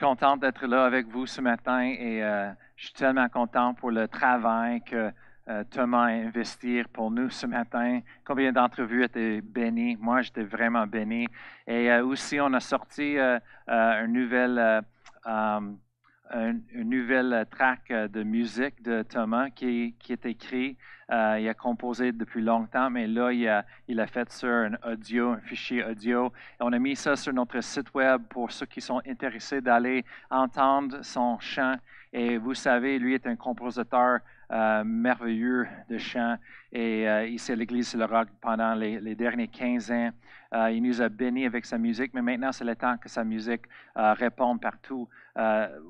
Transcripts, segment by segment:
contente d'être là avec vous ce matin et euh, je suis tellement content pour le travail que euh, Thomas a investi pour nous ce matin. Combien d'entre vous étaient bénis? Moi, j'étais vraiment béni. Et euh, aussi, on a sorti un nouvel une nouvelle track de musique de Thomas qui, qui est écrit. Euh, il a composé depuis longtemps, mais là, il a, il a fait sur un audio, un fichier audio. Et on a mis ça sur notre site web pour ceux qui sont intéressés d'aller entendre son chant. Et vous savez, lui est un compositeur euh, merveilleux de chant. Et euh, ici à l'Église le Rock pendant les, derniers 15 ans. Euh, il nous a bénis avec sa musique, mais maintenant c'est le temps que sa musique réponde partout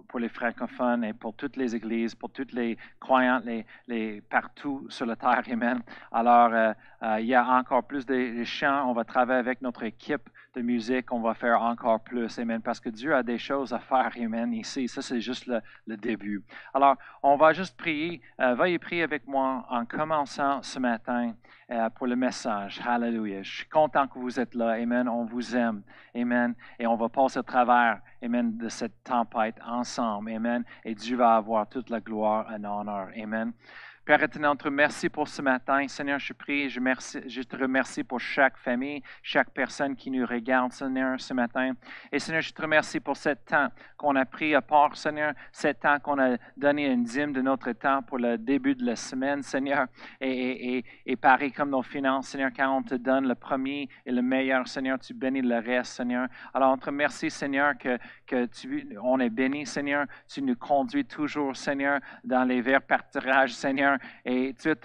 pour les francophones et pour toutes les églises, pour toutes les croyants, les, les partout sur la terre. Amen. Alors, il y a encore plus de chants. On va travailler avec notre équipe de musique, on va faire encore plus. Amen. Parce que Dieu a des choses à faire. Amen. Ici, ça, c'est juste le, début. Alors, on va juste prier. Euh, veuillez prier avec moi en commençant ce matin euh, pour le message. Hallelujah. Je suis content que vous êtes là. Amen. On vous aime. Amen. Et on va passer au travers. Amen. De cette tempête ensemble. Amen. Et Dieu va avoir toute la gloire et l'honneur. Amen. Père éternel, merci pour ce matin. Seigneur, je prie, je, je te remercie pour chaque famille, chaque personne qui nous regarde, Seigneur, ce matin. Et Seigneur, je te remercie pour ce temps qu'on a pris à part, Seigneur, ce temps qu'on a donné une dîme de notre temps pour le début de la semaine, Seigneur. Et, et, et, pareil comme nos finances, Seigneur, quand on te donne le premier et le meilleur, Seigneur, tu bénis le reste, Seigneur. Alors, on te remercie, Seigneur, que, tu, on est béni, Seigneur. Tu nous conduis toujours, Seigneur, dans les verts partirages, Seigneur. Et tu es,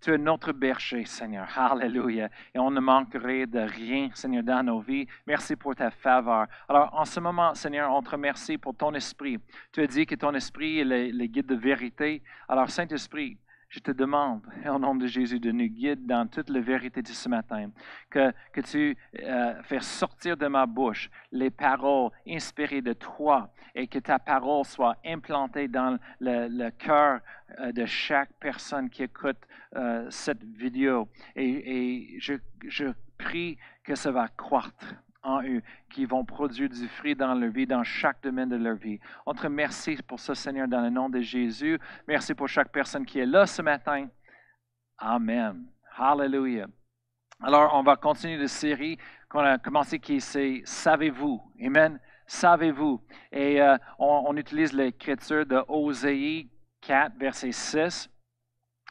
tu notre berger, Seigneur. Alléluia. Et on ne manquerait de rien, Seigneur, dans nos vies. Merci pour ta faveur. Alors, en ce moment, Seigneur, on te remercie pour ton esprit. Tu as dit que ton esprit est le, le guide de vérité. Alors, Saint-Esprit, je te demande, au nom de Jésus, de nous guider dans toute la vérité de ce matin. Que, que tu euh, fasses sortir de ma bouche les paroles inspirées de toi et que ta parole soit implantée dans le, cœur euh, de chaque personne qui écoute euh, cette vidéo. Et, et je, je prie que ça va croître en eux, qui vont produire du fruit dans leur vie, dans chaque domaine de leur vie. On te remercie pour ça, Seigneur, dans le nom de Jésus. Merci pour chaque personne qui est là ce matin. Amen. Hallelujah. Alors, on va continuer la série qu'on a commencé qui c'est Savez-vous? Amen. Savez-vous? Et euh, on, on, utilise l'écriture de Osée 4, verset 6.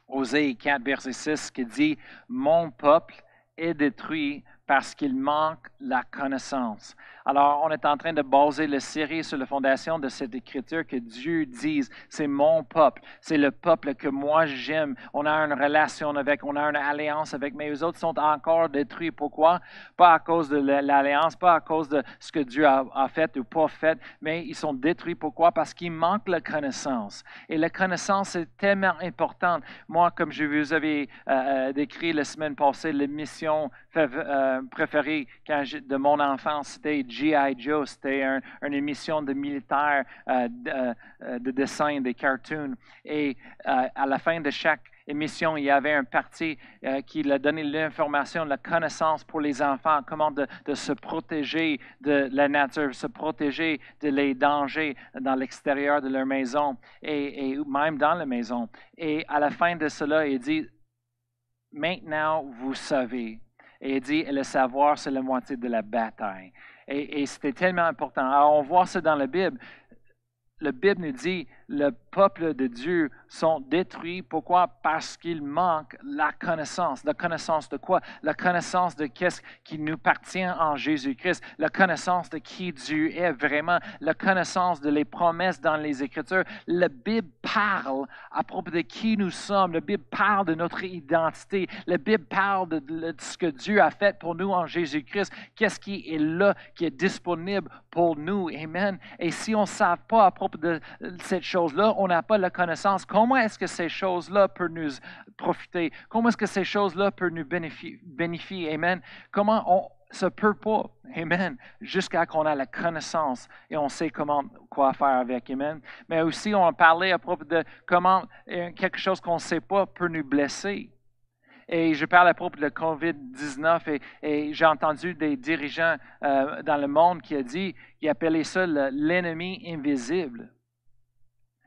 Osée 4, verset 6, qui dit Mon peuple est détruit parce qu'il manque la connaissance. Alors, on est en train de baser la série sur la fondation de cette écriture que Dieu dise, c'est mon peuple, c'est le peuple que moi j'aime. On a une relation avec, on a une alliance avec, mais les autres sont encore détruits. Pourquoi? Pas à cause de l'alliance, pas à cause de ce que Dieu a, fait ou pas fait, mais ils sont détruits. Pourquoi? Parce qu'il manque la connaissance. Et la connaissance est tellement importante. Moi, comme je vous avais euh, euh décrit la semaine passée, la mission euh, préférée de mon enfance, c'était G.I. Joe. C'était un, une émission de militaires, euh, de, euh, de, dessin, des cartoons. Et euh, à la fin de chaque émission, il y avait un parti euh, qui a donné l'information, la connaissance pour les enfants, comment de, se protéger de la nature, se protéger de les dangers dans l'extérieur de leur maison et même dans la maison. Et à la fin de cela, il dit, maintenant vous savez. Et il dit, le savoir, c'est la moitié de la bataille. Et, c'était tellement important. Alors, on voit ça dans la Bible. La Bible nous dit, le peuple de Dieu sont détruits. Pourquoi? Parce qu'il manque la connaissance. La connaissance de quoi? La connaissance de qu'est-ce qui nous appartient en Jésus-Christ. La connaissance de qui Dieu est vraiment. La connaissance de les promesses dans les Écritures. La Bible parle à propos de qui nous sommes. La Bible parle de notre identité. La Bible parle de, ce que Dieu a fait pour nous en Jésus-Christ. Qu'est-ce qui est là, qui est disponible pour nous? Amen. Et si on ne sait pas à propos de cette chose, choses-là, on n'a pas la connaissance. Comment est-ce que ces choses-là peuvent nous profiter? Comment est-ce que ces choses-là peuvent nous bénéficier? Amen. Comment on se peut pas, Amen, jusqu'à qu'on a la connaissance et on sait comment, quoi faire avec, Amen. Mais aussi, on a parlé à propos de comment euh, quelque chose qu'on ne sait pas peut nous blesser. Et je parle à propos de la COVID-19 et, j'ai entendu des dirigeants euh, dans le monde qui ont dit, qui appelaient ça l'ennemi invisible.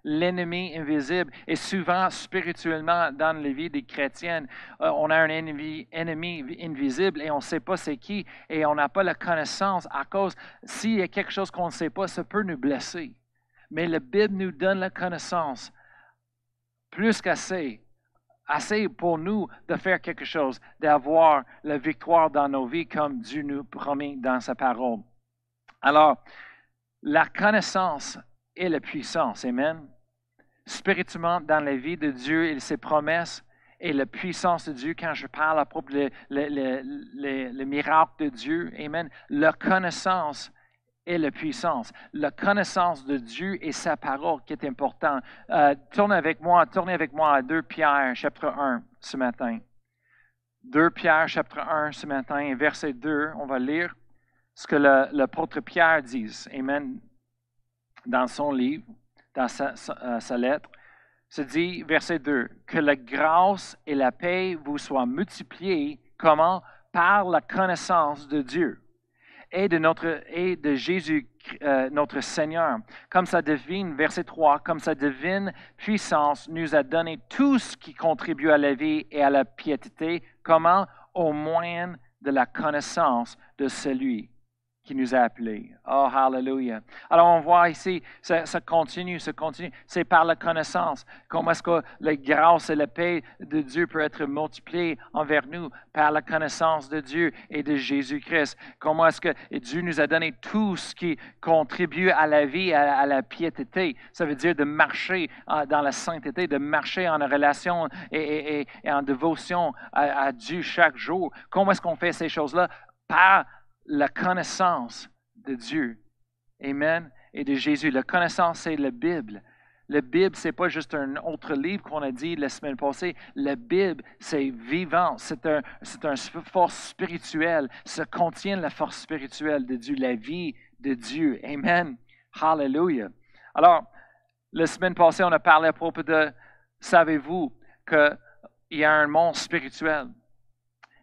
L'ennemi invisible. Et souvent, spirituellement, dans la vie des chrétiennes, euh, on a un ennemi, ennemi invisible et on ne sait pas c'est qui et on n'a pas la connaissance à cause, s'il y a quelque chose qu'on ne sait pas, ça peut nous blesser. Mais la Bible nous donne la connaissance plus qu'assez assez pour nous de faire quelque chose, d'avoir la victoire dans nos vies comme Dieu nous promet dans sa parole. Alors, la connaissance et la puissance, Amen. Spirituellement, dans la vie de Dieu et ses promesses et la puissance de Dieu, quand je parle à propos des le, miracles de Dieu, Amen, la connaissance et la puissance, la connaissance de Dieu et sa parole qui est important. Euh, tournez avec moi, tournez avec moi à 2 Pierre, chapitre 1, ce matin. 2 Pierre, chapitre 1, ce matin, verset 2, on va lire ce que l'apôtre Pierre dit, Amen, dans son livre, dans sa, sa lettre. Se dit, verset 2, que la grâce et la paix vous soient multipliées, comment? Par la connaissance de Dieu et de, notre, et de Jésus, euh, notre Seigneur. Comme sa divine, verset 3, comme sa divine puissance nous a donné tout ce qui contribue à la vie et à la piété, comment? Au moyen de la connaissance de celui qui nous a appelés. Oh, hallelujah. Alors, on voit ici, ça, continue, ça continue. C'est par la connaissance. Comment est-ce que la grâce et la paix de Dieu peut être multipliée envers nous par la connaissance de Dieu et de Jésus-Christ? Comment est-ce que Dieu nous a donné tout ce qui contribue à la vie, à, la piété? Ça veut dire de marcher dans la sainteté, de marcher en relation et, en dévotion à, à Dieu chaque jour. Comment est-ce qu'on fait ces choses-là? Par la connaissance de Dieu. Amen. Et de Jésus. La connaissance, c'est la Bible. La Bible, ce n'est pas juste un autre livre qu'on a dit la semaine passée. La Bible, c'est vivant. C'est un, une force spirituelle. Ça contient la force spirituelle de Dieu, la vie de Dieu. Amen. Hallelujah. Alors, la semaine passée, on a parlé à propos de, savez-vous qu'il y a un monde spirituel?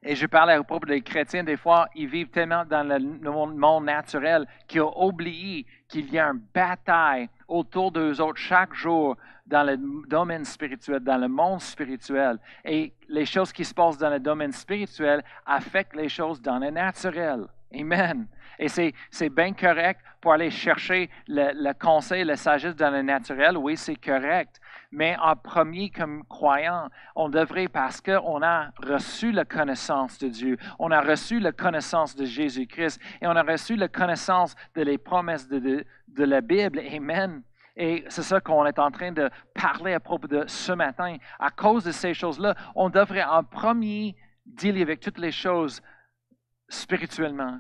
Et je parlais à propos des chrétiens, des fois, ils vivent tellement dans le monde naturel qu'ils ont oublié qu'il y a une bataille autour d'eux autres chaque jour dans le domaine spirituel, dans le monde spirituel. Et les choses qui se passent dans le domaine spirituel affectent les choses dans le naturel. Amen. Et c'est bien correct pour aller chercher le, le conseil, la sagesse dans le naturel. Oui, c'est correct. Mais en premier, comme croyant, on devrait, parce qu'on a reçu la connaissance de Dieu, on a reçu la connaissance de Jésus-Christ et on a reçu la connaissance de promesses de, de, la Bible. Amen. Et c'est ça qu'on est en train de parler à propos de ce matin. À cause de ces choses-là, on devrait en premier dealer avec toutes les choses spirituellement,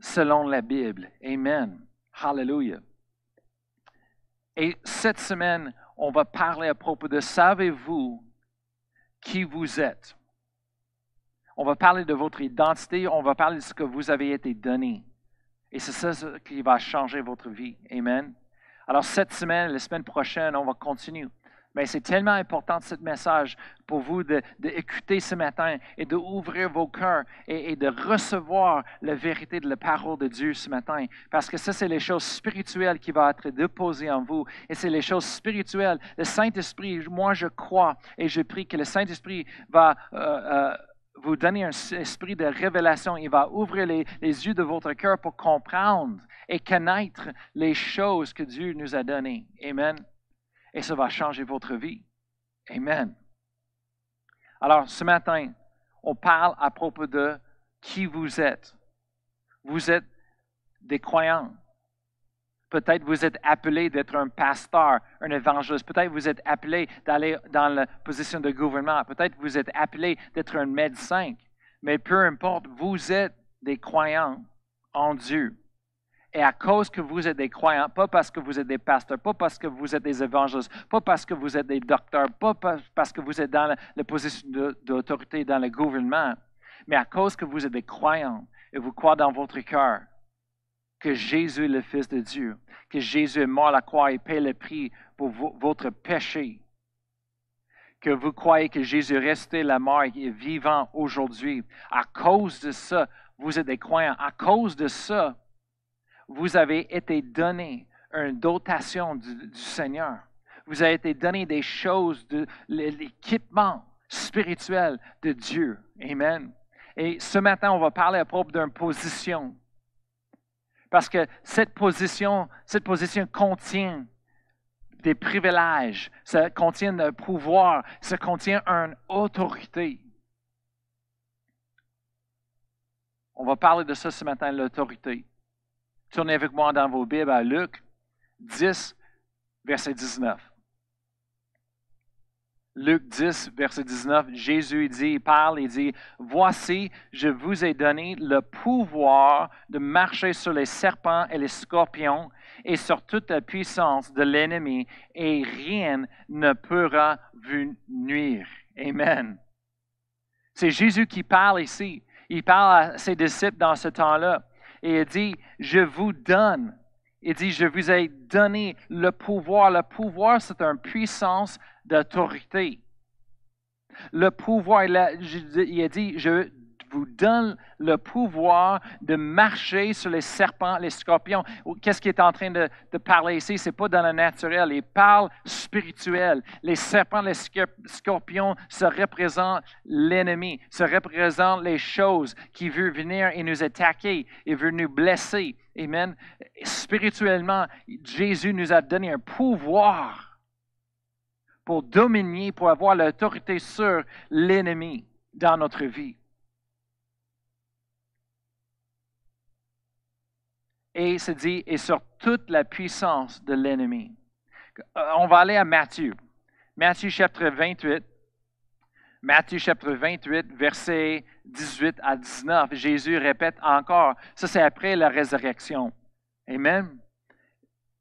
selon la Bible. Amen. Hallelujah. Et cette semaine, on va parler à propos de savez-vous qui vous êtes. On va parler de votre identité, on va parler de ce que vous avez été donné. Et c'est ça qui va changer votre vie. Amen. Alors cette semaine, la semaine prochaine, on va continuer. Mais c'est tellement important ce message pour vous d'écouter ce matin et d'ouvrir vos cœurs et, de recevoir la vérité de la parole de Dieu ce matin. Parce que ça, c'est les choses spirituelles qui vont être déposées en vous. Et c'est les choses spirituelles. Le Saint-Esprit, moi je crois et je prie que le Saint-Esprit va... Euh, euh, vous donner un esprit de révélation. Il va ouvrir les, les yeux de votre cœur pour comprendre et connaître les choses que Dieu nous a données. Amen et ça va changer votre vie. Amen. Alors, ce matin, on parle à propos de qui vous êtes. Vous êtes des croyants. Peut-être vous êtes appelé d'être un pasteur, un évangéliste. Peut-être vous êtes appelé d'aller dans la position de gouvernement. Peut-être vous êtes appelé d'être un médecin. Mais peu importe, vous êtes des croyants en Dieu. Et à cause que vous êtes des croyants, pas parce que vous êtes des pasteurs, pas parce que vous êtes des évangélistes, pas parce que vous êtes des docteurs, pas parce que vous êtes dans la, position d'autorité dans le gouvernement, mais à cause que vous êtes des croyants et vous croyez dans votre cœur que Jésus est le Fils de Dieu, que Jésus est mort à la croix et paye le prix pour votre péché, que vous croyez que Jésus est resté la mort et est vivant aujourd'hui. À cause de ça, vous êtes des croyants. À cause de ça, vous avez été donné une dotation du, Seigneur. Vous avez été donné des choses, de l'équipement spirituel de Dieu. Amen. Et ce matin, on va parler à propos d'une position. Parce que cette position, cette position contient des privilèges, ça contient un pouvoir, ça contient une autorité. On va parler de ça ce matin, l'autorité. Tournez avec moi dans vos Bibles à Luc 10, verset 19. Luc 10, verset 19, Jésus dit, il parle, il dit, Voici, je vous ai donné le pouvoir de marcher sur les serpents et les scorpions et sur toute la puissance de l'ennemi, et rien ne pourra vous nuire. Amen. C'est Jésus qui parle ici. Il parle à ses disciples dans ce temps-là. Et il dit, je vous donne. Il dit, je vous ai donné le pouvoir. Le pouvoir, c'est une puissance d'autorité. Le pouvoir, il a, dit, je vous donne le pouvoir de marcher sur les serpents, les scorpions. Qu'est-ce qu'il est en train de, parler ici? Ce n'est pas dans le naturel, il parle spirituel. Les serpents, les scorpions, se représentent l'ennemi, se représentent les choses qui veulent venir et nous attaquer et veulent nous blesser. Amen. Spirituellement, Jésus nous a donné un pouvoir pour dominer, pour avoir l'autorité sur l'ennemi dans notre vie. Et se dit, et sur toute la puissance de l'ennemi. Euh, on va aller à Matthieu. Matthieu chapitre 28. Matthieu chapitre 28, versets 18 à 19. Jésus répète encore. Ça, c'est après la résurrection. Amen.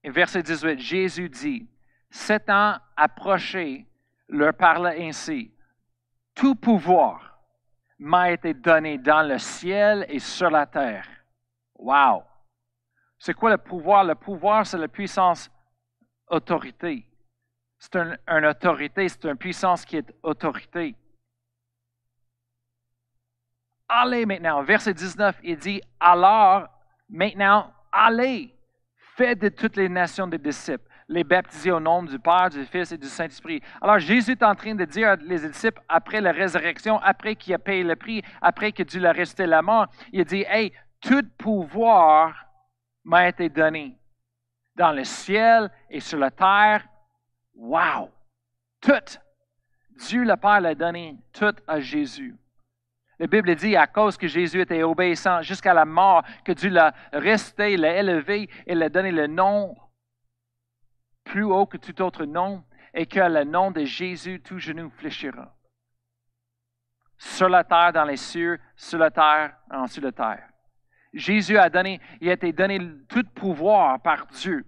Et verset 18, Jésus dit, Sept ans approchés, leur parla ainsi. Tout pouvoir m'a été donné dans le ciel et sur la terre. Wow! C'est quoi le pouvoir? Le pouvoir, c'est la puissance autorité. C'est une autorité, c'est une puissance qui est autorité. Allez maintenant, verset 19, il dit, alors, maintenant, allez, faites de toutes les nations des disciples, les baptiser au nom du Père, du Fils et du Saint-Esprit. Alors Jésus est en train de dire les disciples, après la résurrection, après qu'il a payé le prix, après que Dieu l'a resté la mort, il dit, hey, tout pouvoir m'a été donné dans le ciel et sur la terre. Wow! Tout. Dieu le Père l'a donné tout à Jésus. La Bible dit à cause que Jésus était obéissant jusqu'à la mort, que Dieu l'a resté, l'a élevé et l'a donné le nom plus haut que tout autre nom, et que le nom de Jésus, tout genou fléchira. Sur la terre, dans les cieux, sur la terre, en de la terre. Jésus a donné, il a été donné tout pouvoir par Dieu.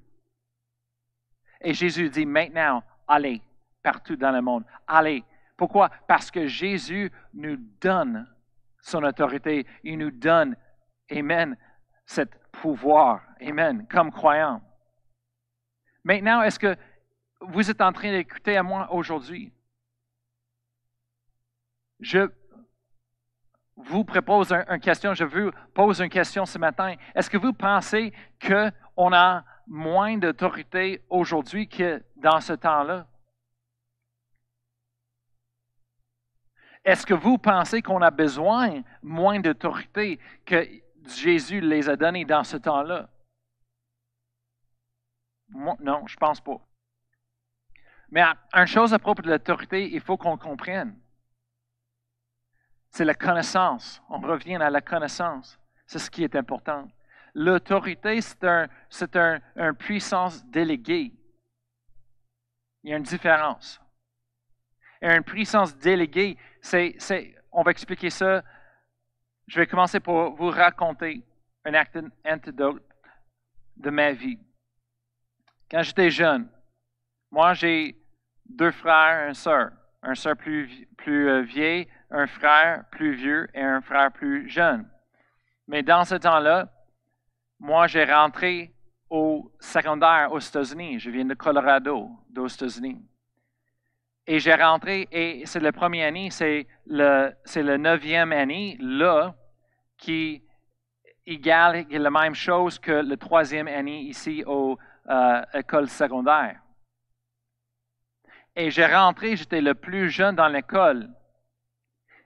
Et Jésus dit maintenant, allez partout dans le monde. Allez. Pourquoi? Parce que Jésus nous donne son autorité. Il nous donne, Amen, ce pouvoir. Amen, comme croyants. Maintenant, est-ce que vous êtes en train d'écouter à moi aujourd'hui? Je vous propose une question, je vous pose une question ce matin. Est-ce que vous pensez qu'on a moins d'autorité aujourd'hui que dans ce temps-là? Est-ce que vous pensez qu'on a besoin moins d'autorité que Jésus les a donnés dans ce temps-là? Non, je ne pense pas. Mais une chose à propos de l'autorité, il faut qu'on comprenne. C'est la connaissance. On revient à la connaissance. C'est ce qui est important. L'autorité, c'est un, puissance déléguée. Il y a une différence. Et une puissance déléguée, c'est, on va expliquer ça. Je vais commencer par vous raconter un antidote de ma vie. Quand j'étais jeune, moi j'ai deux frères une sœur. Un sœur plus, plus euh, vieille, un frère plus vieux et un frère plus jeune. Mais dans ce temps-là, moi, j'ai rentré au secondaire aux États-Unis. Je viens de Colorado, aux États-Unis. Et j'ai rentré, et c'est le premier année, c'est le, c'est le neuvième année, là, qui égale la même chose que le troisième année ici au euh, école secondaire. Et j'ai rentré, j'étais le plus jeune dans l'école.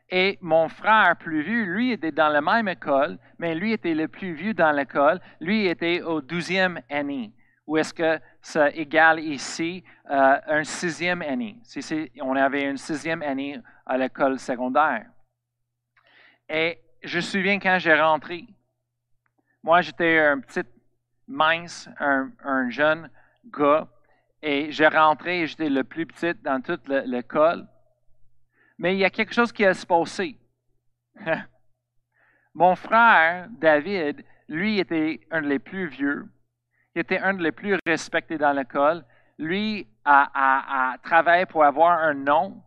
Et mon frère plus vieux, lui, était dans la même école, mais lui était le plus vieux dans l'école. Lui était au douzième année. Ou est-ce que ça égale ici euh, un sixième année? Si on avait une sixième année à l'école secondaire. Et je me souviens quand j'ai rentré, moi j'étais un petit mince, un, un jeune gars, et j'ai rentré et j'étais le plus petit dans toute l'école. Mais il y a quelque chose qui a se passé. Mon frère, David, lui était un des plus vieux. Il était un des plus respectés dans l'école. Lui a, travaillé pour avoir un nom,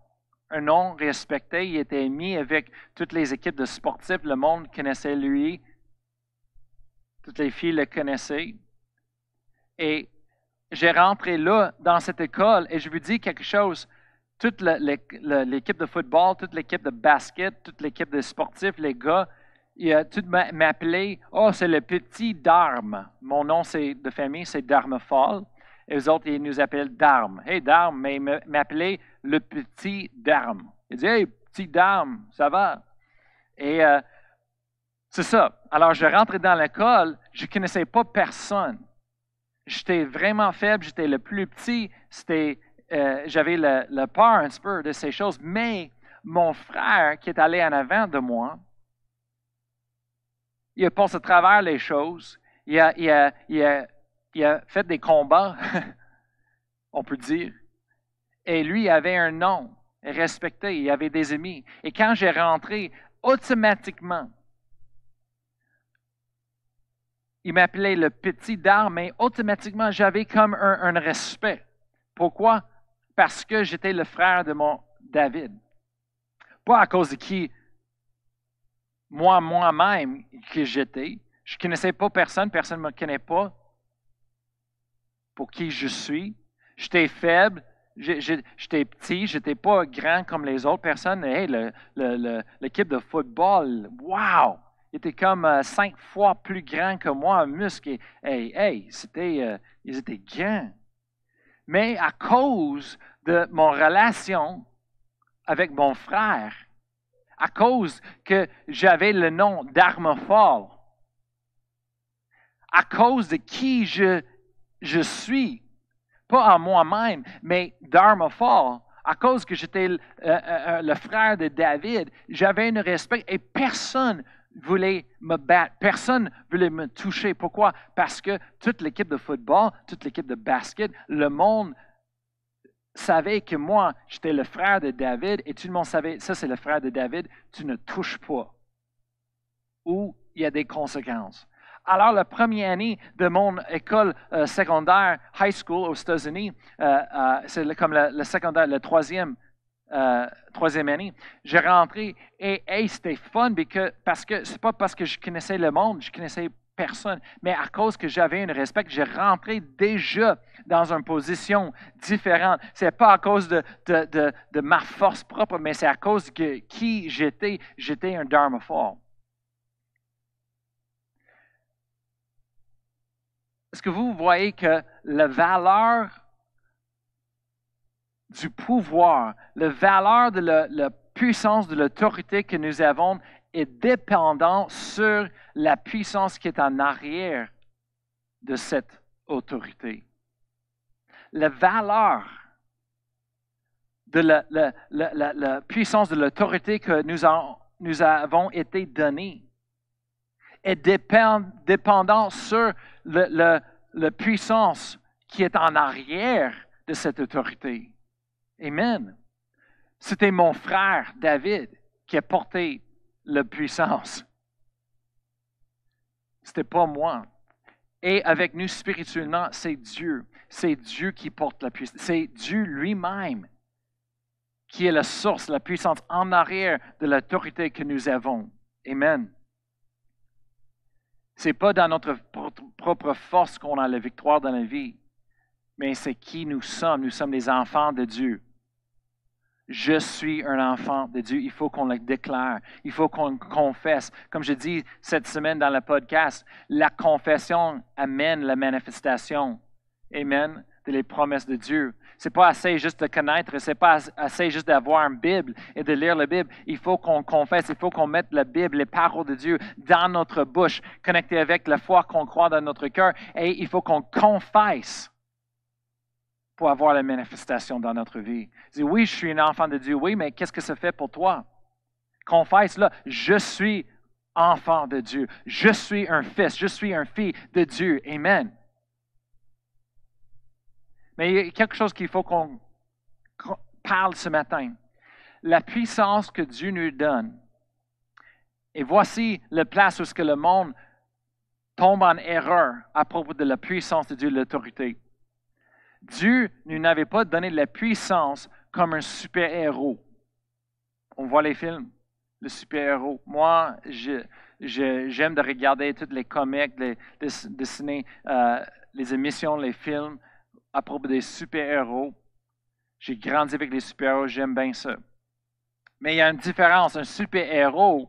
un nom respecté. Il était mis avec toutes les équipes de sportifs. Le monde connaissait lui. Toutes les filles le connaissaient. Et j'ai rentré là, dans cette école, et je vous dis quelque chose. Toute l'équipe de football, toute l'équipe de basket, toute l'équipe de sportifs, les gars, tout m'appelait, oh, c'est le petit Darme. Mon nom de famille, c'est Darmefall. Et eux autres, ils nous appellent Darme. Hey, Darme, mais ils m'appelaient le petit Darme. Ils disaient, hey, petit Darme, ça va? Et euh, c'est ça. Alors, je rentrais dans l'école, je ne connaissais pas personne j'étais vraiment faible, j'étais le plus petit, c'était, euh, j'avais le, peur un peu de ces choses, mais mon frère qui est allé en avant de moi, il a passé à travers les choses, il a, il a, il a, il a fait des combats, on peut dire, et lui avait un nom respecté, il avait des amis. Et quand j'ai rentré, automatiquement, il m'appelait le petit d'armes, mais automatiquement, j'avais comme un, respect. Pourquoi? Parce que j'étais le frère de mon David. Pas à cause de qui moi, moi-même, que j'étais. Je ne connaissais pas personne, personne ne me connaît pas pour qui je suis. J'étais faible, j'étais petit, j'étais pas grand comme les autres personnes. Hey, l'équipe de football, wow! Il était comme euh, cinq fois plus grand que moi en muscle. hey, hey, c'était, euh, ils étaient grands. Mais à cause de mon relation avec mon frère, à cause que j'avais le nom d'Armefort, à cause de qui je, suis, pas à moi-même, mais d'Armefort, à cause que j'étais le, euh, le frère de David, j'avais un respect et personne voulait me battre. Personne voulait me toucher. Pourquoi? Parce que toute l'équipe de football, toute l'équipe de basket, le monde savait que moi, j'étais le frère de David et tout le monde savait, ça c'est le frère de David, tu ne touches pas. Ou il y a des conséquences. Alors, la première année de mon école euh, secondaire, high school aux États-Unis, euh, euh, c'est comme le, secondaire, le troisième euh, troisième année, j'ai rentré et c'était fun parce que c'est pas parce que je connaissais le monde, je connaissais personne, mais à cause que j'avais un respect, j'ai rentré déjà dans une position différente. C'est pas à cause de, de, ma force propre, mais c'est à cause de qui j'étais. J'étais un Dharma fort. Est-ce que vous voyez que la valeur du pouvoir, la valeur de la, puissance, de l'autorité que nous avons est dépendante sur la puissance qui est en arrière de cette autorité. La valeur de la, puissance de l'autorité que nous, avons été donnée est dépendante sur la puissance qui est en arrière de cette autorité. Amen. C'était mon frère David qui a porté la puissance. C'était pas moi. Et avec nous spirituellement, c'est Dieu. C'est Dieu qui porte la puissance. C'est Dieu lui-même qui est la source, la puissance en arrière de l'autorité que nous avons. Amen. Ce n'est pas dans notre propre force qu'on a la victoire dans la vie, mais c'est qui nous sommes. Nous sommes des enfants de Dieu. Je suis un enfant de Dieu. Il faut qu'on le déclare. Il faut qu'on confesse. Comme je dis cette semaine dans le podcast, la confession amène la manifestation. Amen. De les promesses de Dieu. C'est pas assez juste de connaître, c'est pas assez juste d'avoir une Bible et de lire la Bible. Il faut qu'on confesse, il faut qu'on mette la Bible, les paroles de Dieu dans notre bouche, connecté avec la foi qu'on croit dans notre cœur, et il faut qu'on confesse pour avoir la manifestation dans notre vie. Dis, oui, je suis un enfant de Dieu, oui, mais qu'est-ce que ça fait pour toi? Confesse là, je suis enfant de Dieu, je suis un fils, je suis un fille de Dieu. Amen. Mais il y a quelque chose qu'il faut qu'on parle ce matin. La puissance que Dieu nous donne. Et voici la place où ce que le monde tombe en erreur à propos de la puissance de Dieu, l'autorité. Dieu ne nous avait pas donné de la puissance comme un super-héros. On voit les films, le super-héros. Moi, j'aime de regarder toutes les comics, les dessiner, euh, les émissions, les films à propos des super-héros. J'ai grandi avec les super-héros, j'aime bien ça. Mais il y a une différence. Un super-héros,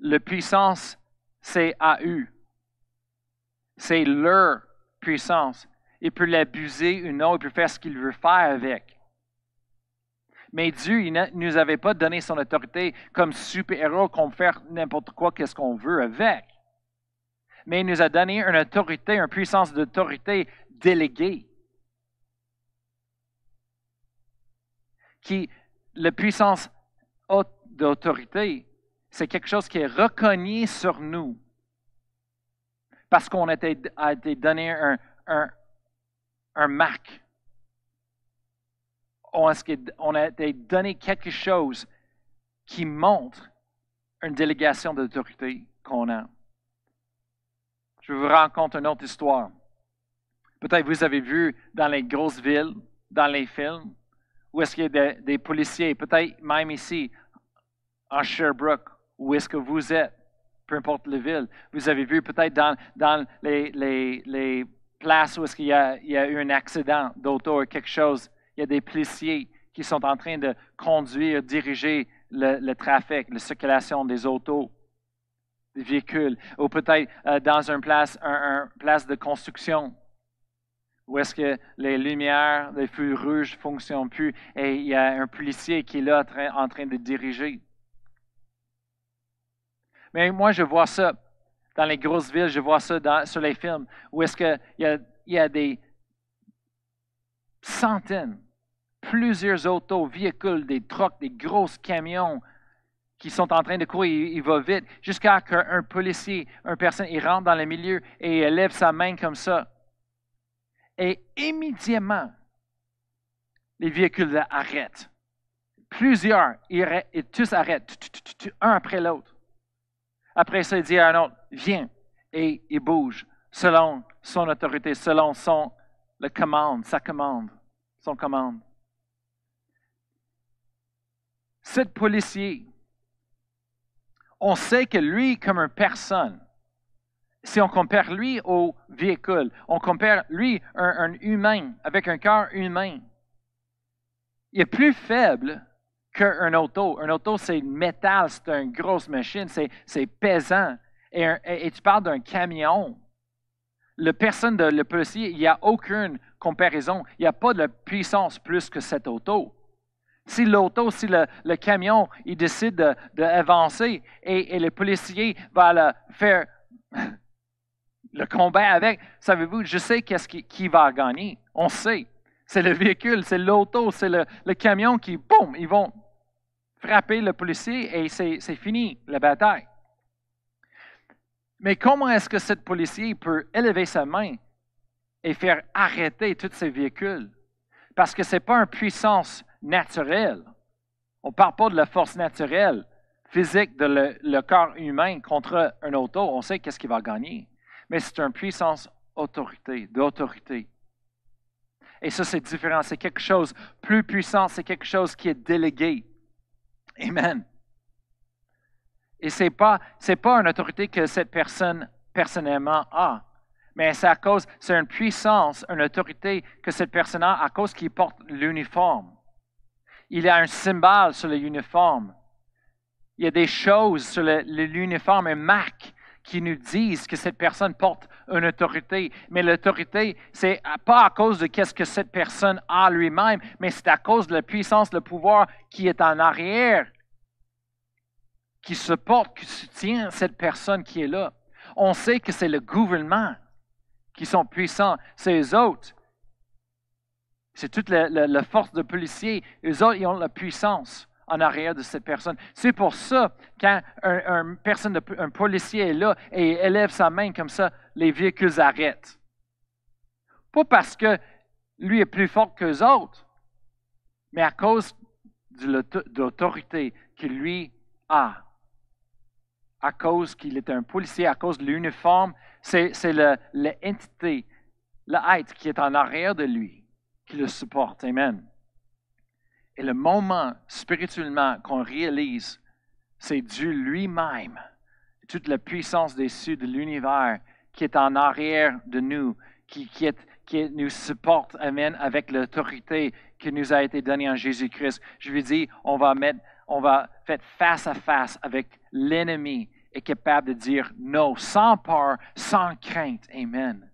la puissance, c'est AU. C'est leur puissance il peut l'abuser ou non, il peut faire ce qu'il veut faire avec. Mais Dieu, il ne nous avait pas donné son autorité comme super-héros qu'on peut faire n'importe quoi, qu'est-ce qu'on veut avec. Mais il nous a donné une autorité, une puissance d'autorité déléguée. Qui, la puissance d'autorité, c'est quelque chose qui est reconnu sur nous. Parce qu'on a été, a été donné un, un, un marque. On a été donné quelque chose qui montre une délégation d'autorité qu'on a. Je vous raconte une autre histoire. Peut-être vous avez vu dans les grosses villes, dans les films, où est-ce qu'il y a des, policiers, peut-être même ici, en Sherbrooke, où est-ce que vous êtes, peu importe la ville. Vous avez vu peut-être dans, dans les, les, les place où est-ce qu'il y, a eu un accident d'auto ou quelque chose, il y a des policiers qui sont en train de conduire, diriger le, trafic, la circulation des autos, des véhicules, ou peut-être euh, dans une place, un, place de construction où est-ce que les lumières, les feux rouges ne fonctionnent plus et il y a un policier qui est là en train de diriger. Mais moi, je vois ça dans les grosses villes, je vois ça sur les films, où est-ce qu'il y a, y a des centaines, plusieurs autos, véhicules, des trucks, des gros camions qui sont en train de courir, il, va vite, jusqu'à qu'un policier, une personne, il rentre dans le milieu et il lève sa main comme ça. Et immédiatement, les véhicules arrêtent. Plusieurs, et tous arrêtent, un après l'autre. Après ça, il dit à un autre, viens, et il bouge selon son autorité, selon son la commande, sa commande, son commande. Ce policier, on sait que lui, comme une personne, si on compare lui au véhicule, on compare lui un, un humain avec un cœur humain, il est plus faible qu'un auto. Un auto, c'est métal, c'est une grosse machine, c'est pesant. Et, tu parles d'un camion. Le personne de le policier, il n'y a aucune comparaison. Il n'y a pas de puissance plus que cette auto. Si l'auto, si le, camion, il décide d'avancer et, le policier va le faire le combat avec, savez-vous, je sais qu'est-ce qui, qui, va gagner. On sait. C'est le véhicule, c'est l'auto, c'est le, le, camion qui, boum, ils vont frapper le policier et c'est fini, la bataille. Mais comment est-ce que ce policier peut élever sa main et faire arrêter tous ces véhicules? Parce que ce n'est pas une puissance naturelle. On ne parle pas de la force naturelle, physique de le, corps humain contre un auto. On sait qu'est-ce qu'il va gagner. Mais c'est une puissance autorité, d'autorité. Et ça, c'est différent. C'est quelque chose plus puissant. C'est quelque chose qui est délégué. Amen. Et ce n'est pas, une autorité que cette personne personnellement a, mais c'est à cause, c'est une puissance, une autorité que cette personne a à cause qu'il porte l'uniforme. il y a un symbole sur l'uniforme. Il y a des choses sur l'uniforme, une marque qui nous disent que cette personne porte une autorité. Mais l'autorité, c'est pas à cause de qu'est-ce que cette personne a lui-même, mais c'est à cause de la puissance, le pouvoir qui est en arrière, qui supporte, qui soutient cette personne qui est là. On sait que c'est le gouvernement qui sont puissants, c'est eux autres. C'est toute la, force de policiers. Eux autres, ils ont la puissance en arrière de cette personne. C'est pour ça, quand un, policier est là et élève sa main comme ça, les véhicules arrêtent. Pas parce que lui est plus fort que les autres, mais à cause de l'autorité que lui a. À cause qu'il est un policier, à cause de l'uniforme, c'est l'entité, l'être qui est en arrière de lui, qui le supporte. Amen. Et le moment spirituellement qu'on réalise, c'est Dieu lui-même, toute la puissance des cieux de l'univers qui est en arrière de nous, qui, nous supporte, Amen, avec l'autorité qui nous a été donnée en Jésus-Christ. Je lui dis, on va mettre, on va faire face à face avec l'ennemi et capable de dire non, sans peur, sans crainte. Amen.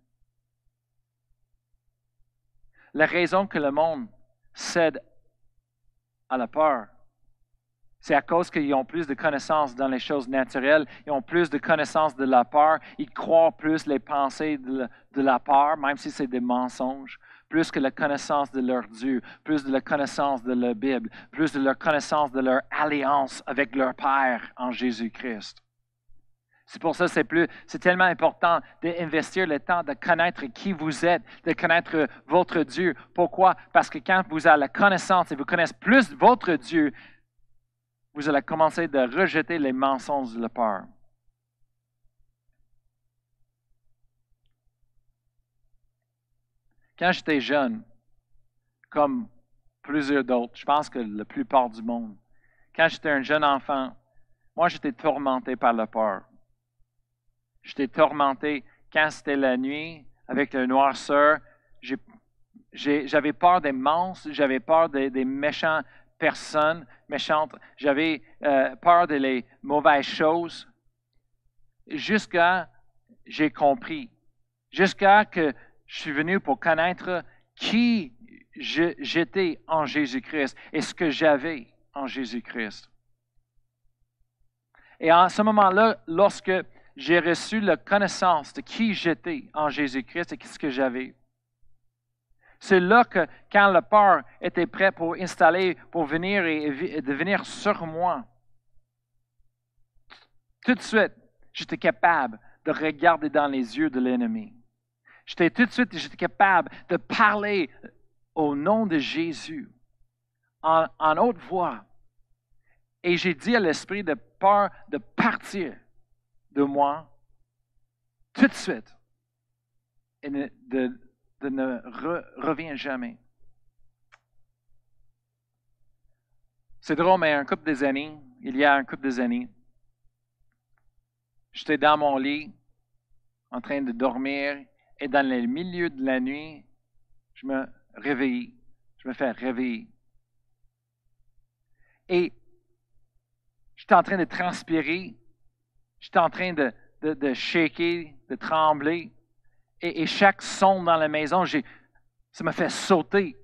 La raison que le monde cède à la peur. C'est à cause qu'ils ont plus de connaissances dans les choses naturelles, ils ont plus de connaissances de la peur, ils croient plus les pensées de, la peur, même si c'est des mensonges, plus que la connaissance de leur Dieu, plus de la connaissance de la Bible, plus de la connaissance de leur alliance avec leur Père en Jésus-Christ. C'est pour ça que c'est plus, c'est tellement important d'investir le temps de connaître qui vous êtes, de connaître votre Dieu. Pourquoi? Parce que quand vous avez la connaissance et vous connaissez plus votre Dieu, vous allez commencer de rejeter les mensonges de la peur. Quand j'étais jeune, comme plusieurs d'autres, je pense que la plupart du monde, quand j'étais un jeune enfant, moi j'étais tourmenté par la peur. J'étais tourmenté quand c'était la nuit avec le noirceur. J'avais peur des monstres, j'avais peur des, méchantes personnes méchantes, j'avais euh, peur des mauvaises choses. Jusqu'à j'ai compris, jusqu'à que je suis venu pour connaître qui j'étais en Jésus-Christ et ce que j'avais en Jésus-Christ. Et en ce moment-là, lorsque j'ai reçu la connaissance de qui j'étais en Jésus-Christ et ce que j'avais. C'est là que, quand le peur était prêt pour installer, pour venir et, devenir sur moi, tout de suite, j'étais capable de regarder dans les yeux de l'ennemi. J'étais tout de suite, j'étais capable de parler au nom de Jésus en, en haute voix. Et j'ai dit à l'esprit de peur de partir de moi tout de suite et de, ne revient jamais. C'est drôle, mais un couple des années, il y a un couple des années, j'étais dans mon lit en train de dormir et dans le milieu de la nuit, je me réveille, je me fais réveiller. Et j'étais en train de transpirer J'étais en train de, de, shaker, de trembler. Et, chaque son dans la maison, ça m'a fait sauter.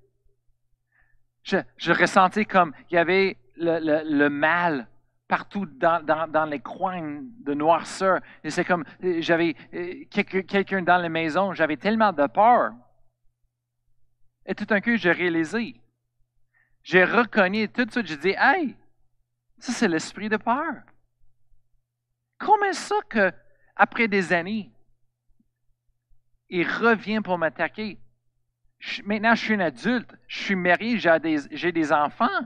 Je, je, ressentais comme il y avait le, mal partout dans, dans, les coins de noirceur. Et c'est comme j'avais euh, quelqu'un dans la maison, j'avais tellement de peur. Et tout d'un coup, j'ai réalisé. J'ai reconnu tout de suite, j'ai dit, hey, ça c'est l'esprit de peur. Comment ça que, après des années, il revient pour m'attaquer? Maintenant, je suis un adulte, je suis marié, j'ai des, enfants.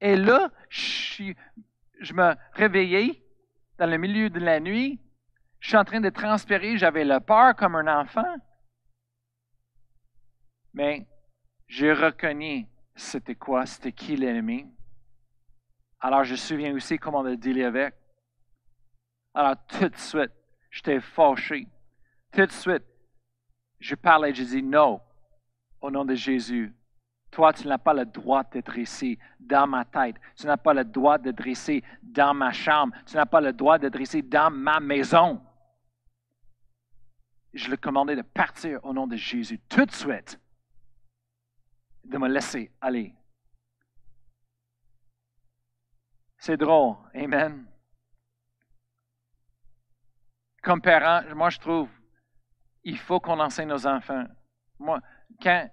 Et là, je, me réveillais dans le milieu de la nuit, je suis en train de transpirer, j'avais la peur comme un enfant. Mais j'ai reconnu c'était quoi, c'était qui l'ennemi. Alors je me souviens aussi comment le dealer avec. Alors, tout de suite, j'étais fâché. Tout de suite, je parlais, je dis non, au nom de Jésus, Toi, tu n'as pas le droit d'être ici, dans ma tête. Tu n'as pas le droit d'être ici, dans ma chambre. Tu n'as pas le droit d'être ici, dans ma maison. Je le commandais de partir au nom de Jésus tout de suite, de me laisser aller. C'est drôle. Amen. Comme parent, moi je trouve, il faut qu'on enseigne nos enfants. Moi, quand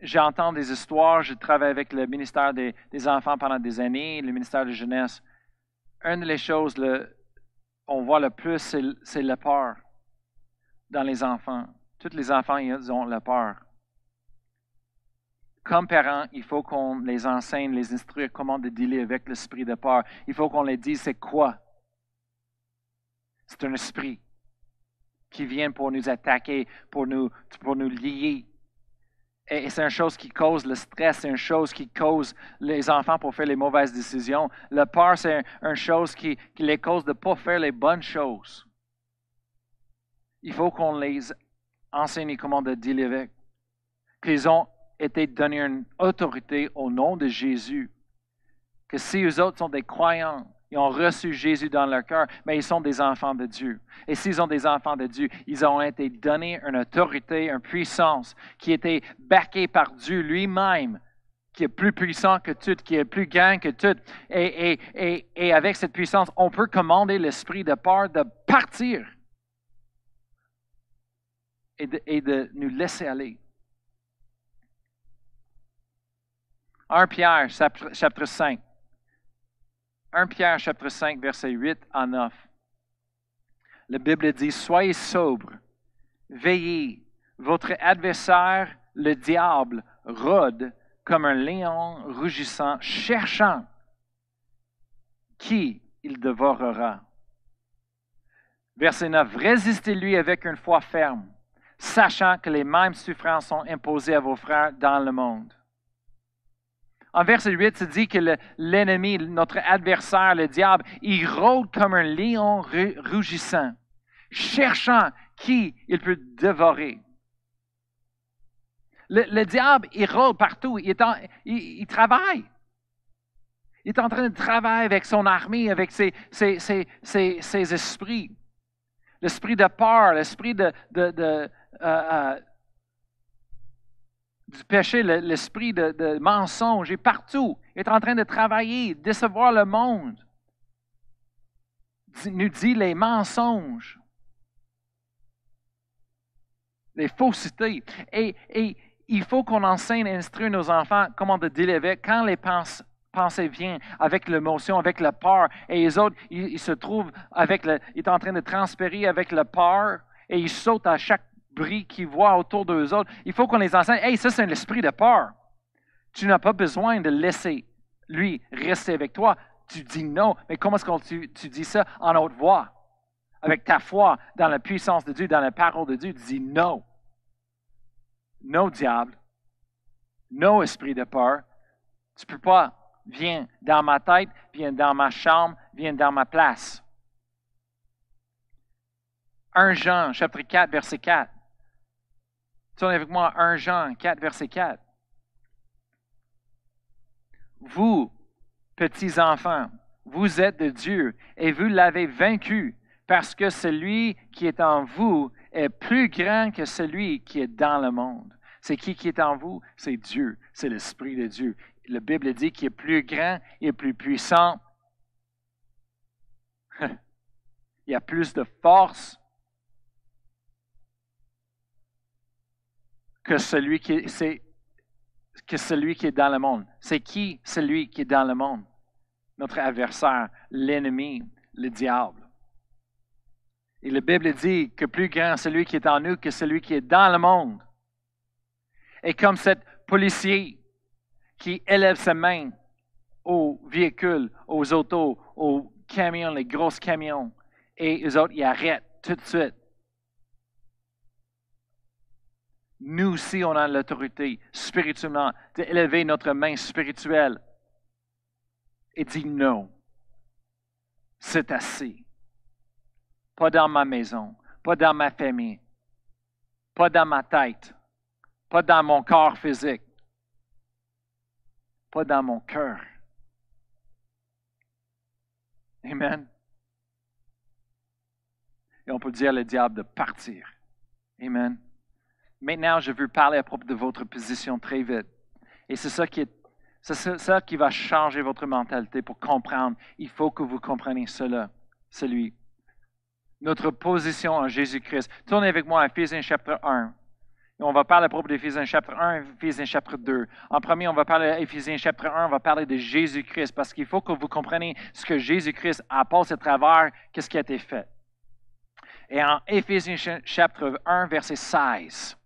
j'entends des histoires, je travaille avec le ministère des, Enfants pendant des années, le ministère de la Jeunesse. Une des choses, le, on voit le plus, c'est la peur dans les enfants. Tous les enfants, ils ont la peur. Comme parents, il faut qu'on les enseigne, les instruire comment de dealer avec l'esprit de peur. Il faut qu'on les dise c'est quoi. C'est un esprit qui vient pour nous attaquer, pour nous, pour nous lier, et c'est une chose qui cause le stress, c'est une chose qui cause les enfants pour faire les mauvaises décisions. Le peur, c'est une chose qui, les cause de ne pas faire les bonnes choses. Il faut qu'on les enseigne comment de dealer avec. Qu'ils ont été donnés une autorité au nom de Jésus. Que si eux autres sont des croyants, ils ont reçu Jésus dans leur cœur, mais ils sont des enfants de Dieu. Et s'ils ont des enfants de Dieu, ils ont été donnés une autorité, une puissance qui était baquée par Dieu lui-même, qui est plus puissant que tout, qui est plus grand que tout. Et, avec cette puissance, on peut commander l'esprit de peur de partir et de, et de nous laisser aller. 1 Pierre, chapitre 5. 1 Pierre chapitre 5, verset 8 à 9. La Bible dit, Soyez sobres, veillez. Votre adversaire, le diable, rôde comme un lion rugissant, cherchant qui il dévorera. Verset 9. Résistez-lui avec une foi ferme, sachant que les mêmes souffrances sont imposées à vos frères dans le monde. En verset 8, c'est dit que l'ennemi, notre adversaire, le diable, il rôde comme un lion rougissant, cherchant qui il peut dévorer. Le, diable, il rôde partout, il, il, travaille. Il est en train de travailler avec son armée, avec ses, ses, esprits. L'esprit de peur, l'esprit de, de, de euh, euh, du péché, l'esprit de, mensonge est partout. Est en train de travailler, décevoir le monde. Nous dit les mensonges, les faussetés. Et, il faut qu'on enseigne et instruise nos enfants comment de dealer avec quand les pensées viennent avec l'émotion, avec la peur, et les autres, ils, se trouvent avec le, ils sont en train de transpirer avec la peur, et ils sautent à chaque bruit qu'ils voient autour d'eux autres. Il faut qu'on les enseigne. Hey, ça, c'est l'esprit de peur. Tu n'as pas besoin de laisser lui rester avec toi. Tu dis non. Mais comment est-ce que tu, tu, dis ça en haute voix? Avec ta foi dans la puissance de Dieu, dans la parole de Dieu, tu dis non. Non, diable. Non, esprit de peur. Tu ne peux pas. Viens dans ma tête, viens dans ma chambre, viens dans ma place. 1 Jean, chapitre 4, verset 4. Tournez avec moi 1 Jean 4, verset 4. Vous, petits enfants, vous êtes de Dieu et vous l'avez vaincu parce que celui qui est en vous est plus grand que celui qui est dans le monde. C'est qui qui est en vous? C'est Dieu, c'est l'Esprit de Dieu. La Bible dit qu'il est plus grand et plus puissant. Il y a plus de force que celui qui est, que celui qui est dans le monde. C'est qui celui qui est dans le monde? Notre adversaire, l'ennemi, le diable. Et la Bible dit que plus grand celui qui est en nous que celui qui est dans le monde. Et comme cet policier qui élève sa main aux véhicules, aux autos, aux camions, les gros camions, et les autres, ils arrêtent tout de suite nous aussi, on a l'autorité spirituellement d'élever notre main spirituelle et dire non. C'est assez. Pas dans ma maison, pas dans ma famille, pas dans ma tête, pas dans mon corps physique. pas dans mon cœur. Amen. Et on peut dire le diable de partir. Amen. Maintenant, je veux parler à propos de votre position très vite. Et c'est ça qui est c'est ça qui va changer votre mentalité pour comprendre. Il faut que vous compreniez cela, celui. Notre position en Jésus-Christ. Tournez avec moi à Ephésiens chapitre 1. on va parler à propos d'Éphésiens chapitre 1 et Éphésiens chapitre 2. En premier, on va parler d'Éphésiens chapitre 1, on va parler de Jésus-Christ parce qu'il faut que vous compreniez ce que Jésus-Christ a passé à travers, qu'est-ce qui a été fait. Et en Éphésiens chapitre 1, verset 16,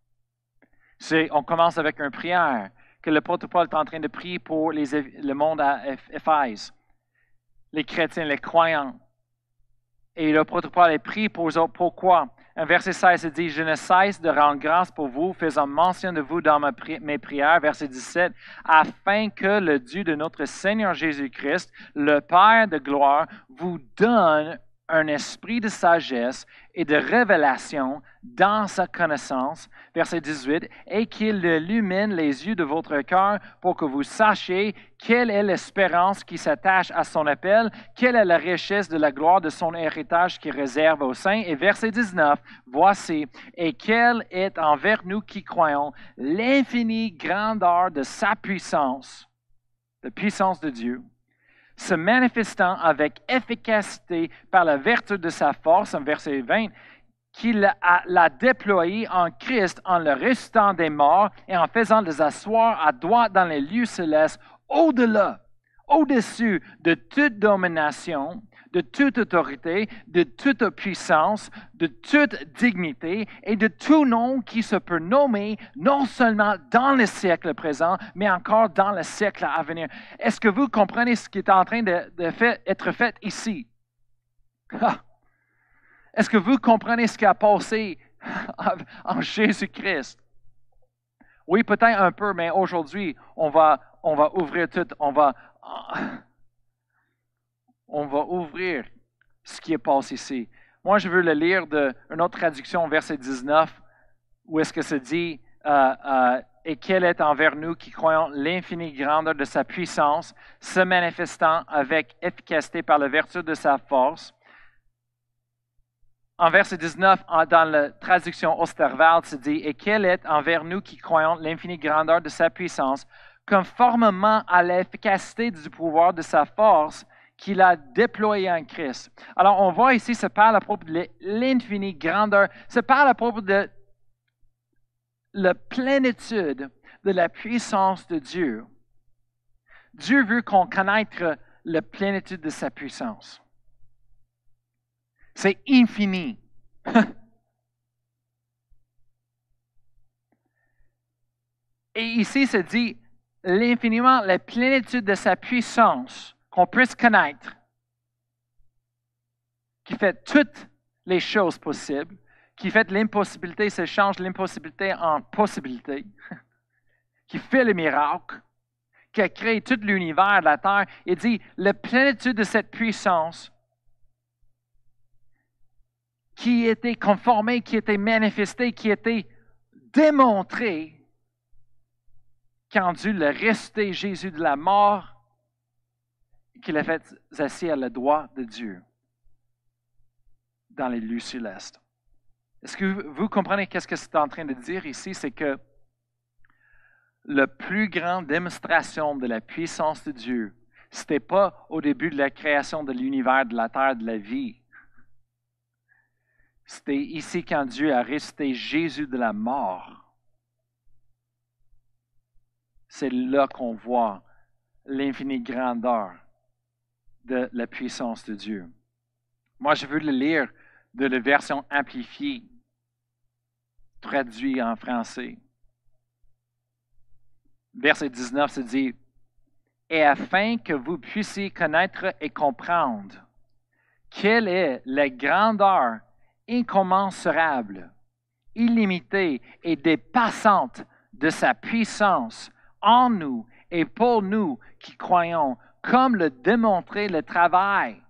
on commence avec une prière que le protocole est en train de prier pour le monde à Éphèse, les chrétiens, les croyants. Et le protocole est prié pour eux. Pourquoi? Un verset 16 dit Je ne cesse de rendre grâce pour vous, faisant mention de vous dans mes prières. Verset 17 Afin que le Dieu de notre Seigneur Jésus-Christ, le Père de gloire, vous donne un esprit de sagesse et de révélation dans sa connaissance, verset 18, et qu'il illumine les yeux de votre cœur pour que vous sachiez quelle est l'espérance qui s'attache à son appel, quelle est la richesse de la gloire de son héritage qui réserve aux saints. Et verset 19, voici, et quelle est envers nous qui croyons l'infinie grandeur de sa puissance, la puissance de Dieu se manifestant avec efficacité par la vertu de sa force, en verset 20, qu'il l'a déployé en Christ en le restant des morts et en faisant les asseoir à droite dans les lieux célestes, au-delà, au-dessus de toute domination, de toute autorité, de toute puissance, de toute dignité et de tout nom qui se peut nommer non seulement dans le siècle présent, mais encore dans le siècle à venir. Est-ce que vous comprenez ce qui est en train de, être fait ici? Est-ce que vous comprenez ce qui a passé en Jésus-Christ? Oui, peut-être un peu, mais aujourd'hui, on va ouvrir tout, on va on va ouvrir ce qui est passé ici. Moi, je veux le lire d'une autre traduction, verset 19, où est-ce que se dit euh, euh, Et quelle est envers nous qui croyons l'infinie grandeur de sa puissance, se manifestant avec efficacité par la vertu de sa force? En verset 19, dans la traduction Osterwald, se dit Et quelle est envers nous qui croyons l'infinie grandeur de sa puissance, conformément à l'efficacité du pouvoir de sa force, qu'il a déployé en Christ. Alors, on voit ici, ça parle à propos de l'infinie grandeur, ça parle à propos de la plénitude de la puissance de Dieu. Dieu veut qu'on connaisse la plénitude de sa puissance. C'est infini. Et ici, ça dit l'infiniment, la plénitude de sa puissance qu'on puisse connaître, qui fait toutes les choses possibles, qui fait l'impossibilité, se change l'impossibilité en possibilité, qui fait le miracle, qui a créé tout l'univers, la terre, et dit la plénitude de cette puissance qui était conformée, qui était manifestée, qui était démontrée quand Dieu l'a resté Jésus de la mort qu'il a fait assis à la droite de Dieu dans les lieux célestes. Est-ce que vous comprenez qu'est-ce que c'est en train de dire ici? C'est que la plus grande démonstration de la puissance de Dieu, ce n'était pas au début de la création de l'univers, de la terre, de la vie. C'était ici quand Dieu a resté Jésus de la mort. C'est là qu'on voit l'infinie grandeur de la puissance de Dieu. Moi, je veux le lire de la version amplifiée, traduit en français. Verset 19 se dit, Et afin que vous puissiez connaître et comprendre quelle est la grandeur incommensurable, illimitée et dépassante de sa puissance en nous et pour nous qui croyons comme le démontrait le travail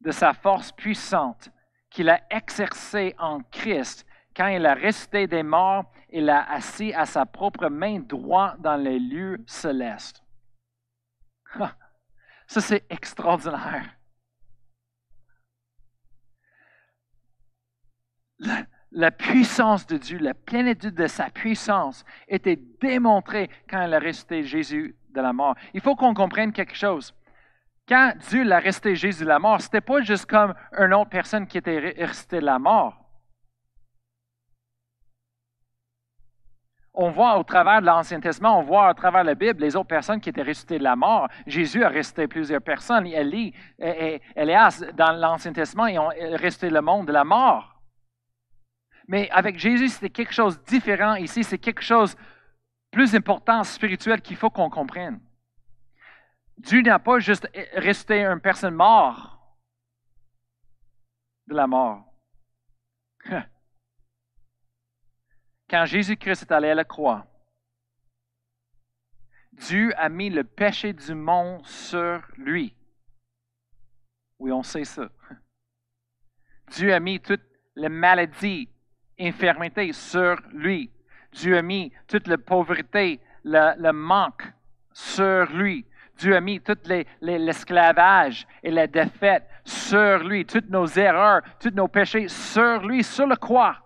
de sa force puissante qu'il a exercé en Christ quand il a resté des morts et l'a assis à sa propre main droite dans les lieux célestes. Ça, c'est extraordinaire. La, puissance de Dieu, la plénitude de sa puissance était démontrée quand il a resté Jésus de la mort. Il faut qu'on comprenne quelque chose. Quand Dieu l'a resté Jésus de la mort, ce n'était pas juste comme une autre personne qui était restée de la mort. on voit au travers de l'Ancien Testament, on voit au travers de la Bible les autres personnes qui étaient ressuscitées de la mort. Jésus a ressuscité plusieurs personnes. Élie, Elias, dans l'Ancien Testament, ils ont resté le monde de la mort. Mais avec Jésus, c'était quelque chose de différent ici. C'est quelque chose plus important, spirituel, qu'il faut qu'on comprenne. Dieu n'a pas juste resté une personne morte de la mort. quand Jésus-Christ est allé à la croix, Dieu a mis le péché du monde sur lui. Oui, on sait ça. Dieu a mis toutes les maladies, infirmités sur lui. Dieu a mis toute la pauvreté, le, manque sur lui. Dieu a mis tout l'esclavage et la défaite sur lui, toutes nos erreurs, tous nos péchés sur lui, sur la croix.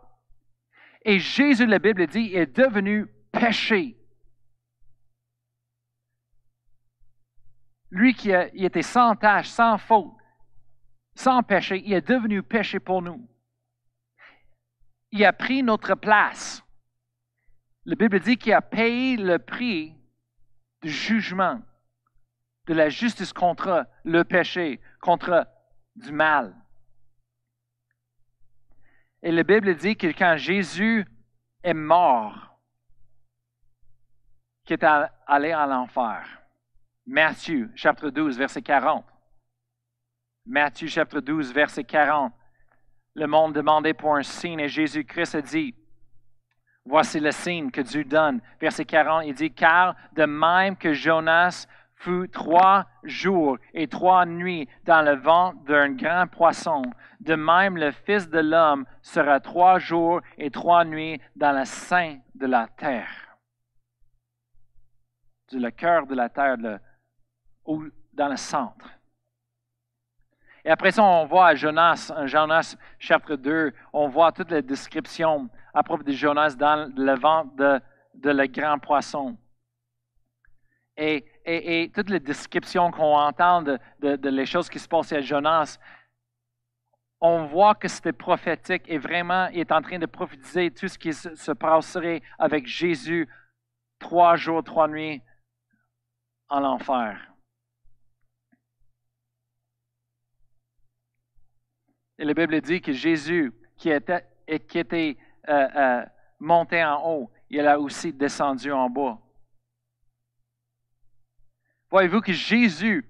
Et Jésus, la Bible dit, est devenu péché. Lui qui était sans tâche, sans faute, sans péché, il est devenu péché pour nous. Il a pris notre place. La Bible dit qu'il a payé le prix du jugement, de la justice contre le péché, contre du mal. Et la Bible dit que quand Jésus est mort, qu'il est allé à l'enfer. Matthieu, chapitre 12, verset 40. Matthieu, chapitre 12, verset 40. Le monde demandait pour un signe et Jésus-Christ a dit, voici le signe que Dieu donne. Verset 40, il dit, car de même que Jonas fut trois jours et trois nuits dans le ventre d'un grand poisson. De même, le Fils de l'homme sera trois jours et trois nuits dans le sein de la terre. Du le cœur de la terre, ou dans le centre. Et après ça, on voit Jonas, Jonas chapitre 2, on voit toute la description à propos de Jonas dans le ventre de, de le grand poisson. Et et, toutes les descriptions qu'on entend de, les choses qui se passaient à Jonas, on voit que c'était prophétique et vraiment, il est en train de prophétiser tout ce qui se, passerait avec Jésus trois jours, trois nuits en enfer. Et la Bible dit que Jésus, qui était, qui était euh, euh, monté en haut, il a aussi descendu en bas. Voyez-vous que Jésus,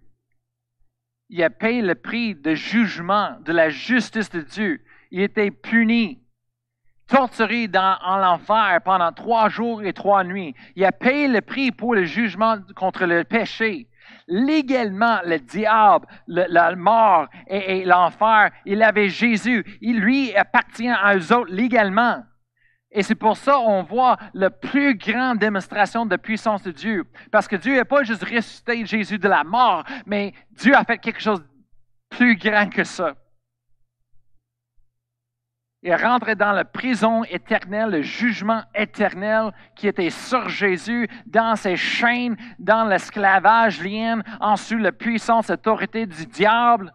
il a payé le prix de jugement de la justice de Dieu. Il était puni, torturé en l'enfer pendant trois jours et trois nuits. Il a payé le prix pour le jugement contre le péché. Légalement, le diable, la mort et, l'enfer, il avait Jésus. Il lui appartient à eux autres légalement. Et c'est pour ça qu'on voit la plus grande démonstration de puissance de Dieu. Parce que Dieu n'a pas juste ressuscité Jésus de la mort, mais Dieu a fait quelque chose de plus grand que ça. Il est rentré dans la prison éternelle, le jugement éternel qui était sur Jésus, dans ses chaînes, dans l'esclavage lien, ensuite la puissance, l'autorité du diable,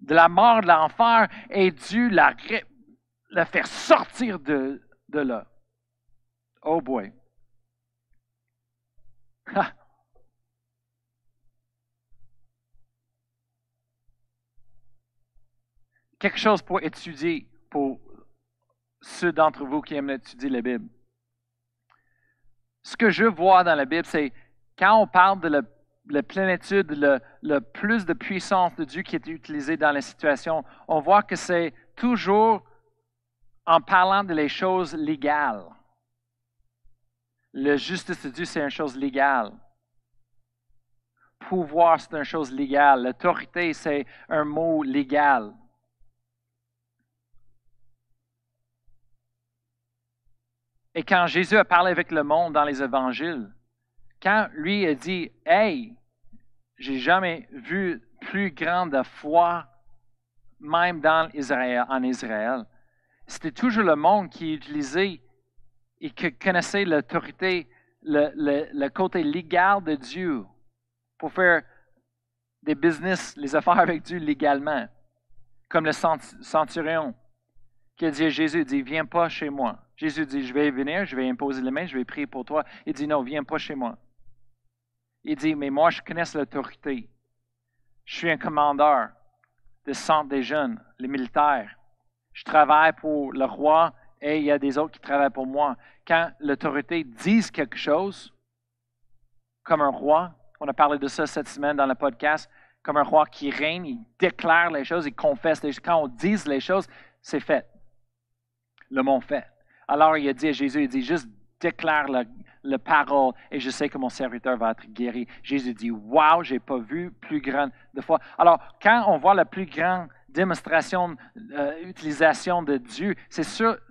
de la mort, de l'enfer, et Dieu l'a la faire sortir de, de là. Oh boy. Quelque chose pour étudier pour ceux d'entre vous qui aiment étudier la Bible. Ce que je vois dans la Bible, c'est quand on parle de la, plénitude, le, le, plus de puissance de Dieu qui est utilisé dans la situation, on voit que c'est toujours en parlant de les choses légales. Le justice de Dieu, c'est une chose légale. Pouvoir, c'est une chose légale. L'autorité, c'est un mot légal. Et quand Jésus a parlé avec le monde dans les évangiles, quand lui a dit, Hey, j'ai jamais vu plus grande foi, même dans Israël, en Israël. C'était toujours le monde qui utilisait et qui connaissait l'autorité, le, côté légal de Dieu pour faire des business, les affaires avec Dieu légalement. Comme le centurion qui a dit à Jésus, dit, viens pas chez moi. Jésus dit, je vais venir, je vais imposer les mains, je vais prier pour toi. Il dit, non, viens pas chez moi. Il dit, mais moi, je connais l'autorité. Je suis un commandeur de centre des jeunes, les militaires. Je travaille pour le roi et il y a des autres qui travaillent pour moi. Quand l'autorité dit quelque chose, comme un roi, on a parlé de ça cette semaine dans le podcast, comme un roi qui règne, il déclare les choses, il confesse les choses. Quand on dit les choses, c'est fait. Le monde fait. Alors il a dit à Jésus, il dit juste déclare la parole et je sais que mon serviteur va être guéri. Jésus dit, wow, j'ai pas vu plus grande de foi. Alors, quand on voit la plus grande démonstration, euh, utilisation de Dieu, c'est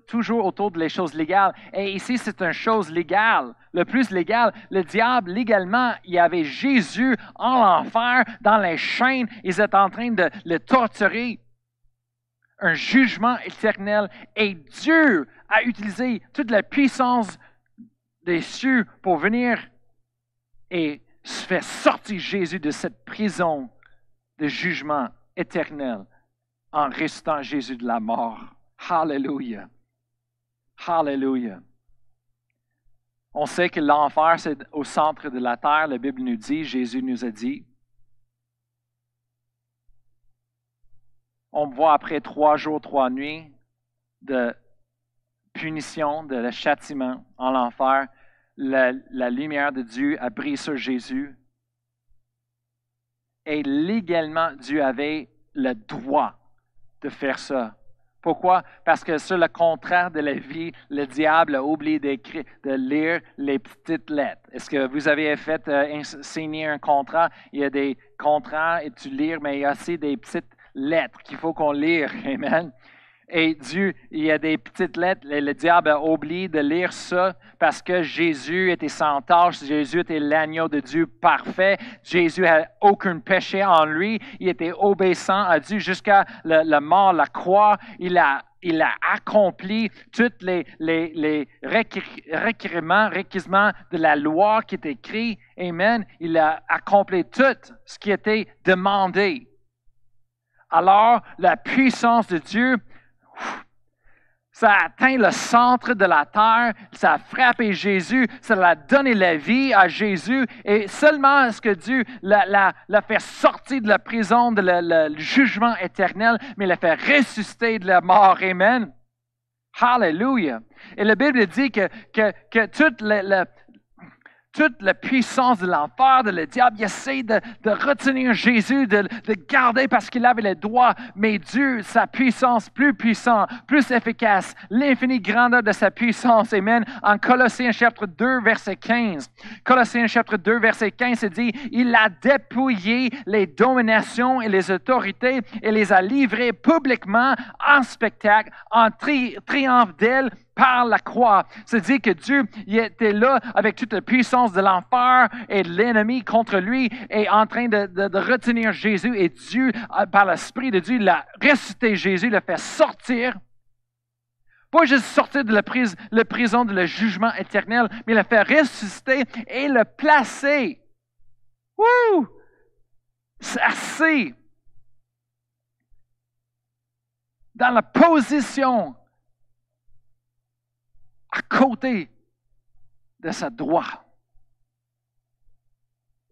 toujours autour des choses légales. Et ici, c'est une chose légale, le plus légal. Le diable, légalement, il y avait Jésus en enfer, dans les chaînes. Ils étaient en train de le torturer. Un jugement éternel. Et Dieu a utilisé toute la puissance des cieux pour venir et faire sortir Jésus de cette prison de jugement éternel en restant Jésus de la mort. Hallelujah. Hallelujah. On sait que l'enfer, c'est au centre de la terre. La Bible nous dit, Jésus nous a dit. On voit après trois jours, trois nuits de punition, de châtiment en l'enfer, la, la, lumière de Dieu a brillé sur Jésus. Et légalement, Dieu avait le droit de faire ça. Pourquoi? Parce que sur le contraire de la vie, le diable a oublié de lire les petites lettres. Est-ce que vous avez fait euh, signer un contrat? Il y a des contrats et tu lis, mais il y a aussi des petites lettres qu'il faut qu'on lire. Amen. Et Dieu, il y a des petites lettres, le, diable a oublié de lire ça parce que Jésus était sans tâche, Jésus était l'agneau de Dieu parfait, Jésus n'a aucun péché en lui, il était obéissant à Dieu jusqu'à la, mort, la croix, il a, il a accompli tous les, les, les de la loi qui est écrit. Amen. Il a accompli tout ce qui était demandé. Alors, la puissance de Dieu ça a atteint le centre de la terre, ça a frappé Jésus, ça a donné la vie à Jésus, et seulement est-ce que Dieu l'a, fait sortir de la prison, de le, jugement éternel, mais l'a fait ressusciter de la mort. Amen. Hallelujah. Et la Bible dit que, que, que toute la, toute la puissance de l'enfer, de le diable. Il essaie de, retenir Jésus, de, de garder parce qu'il avait les droits. Mais Dieu, sa puissance plus puissante, plus efficace, l'infinie grandeur de sa puissance. Amen. En Colossiens chapitre 2, verset 15. Colossiens chapitre 2, verset 15, c'est dit, il a dépouillé les dominations et les autorités et les a livrées publiquement en spectacle, en triomphe d'elles par la croix. C'est-à-dire que Dieu il était là avec toute la puissance de l'enfer et l'ennemi contre lui et en train de, retenir Jésus. Et Dieu, par l'Esprit de Dieu, l'a ressuscité Jésus, l'a fait sortir. Pas juste sortir de la prison de le jugement éternel, mais l'a fait ressusciter et le placer. Wouh! C'est assez. Dans la position à côté de sa droite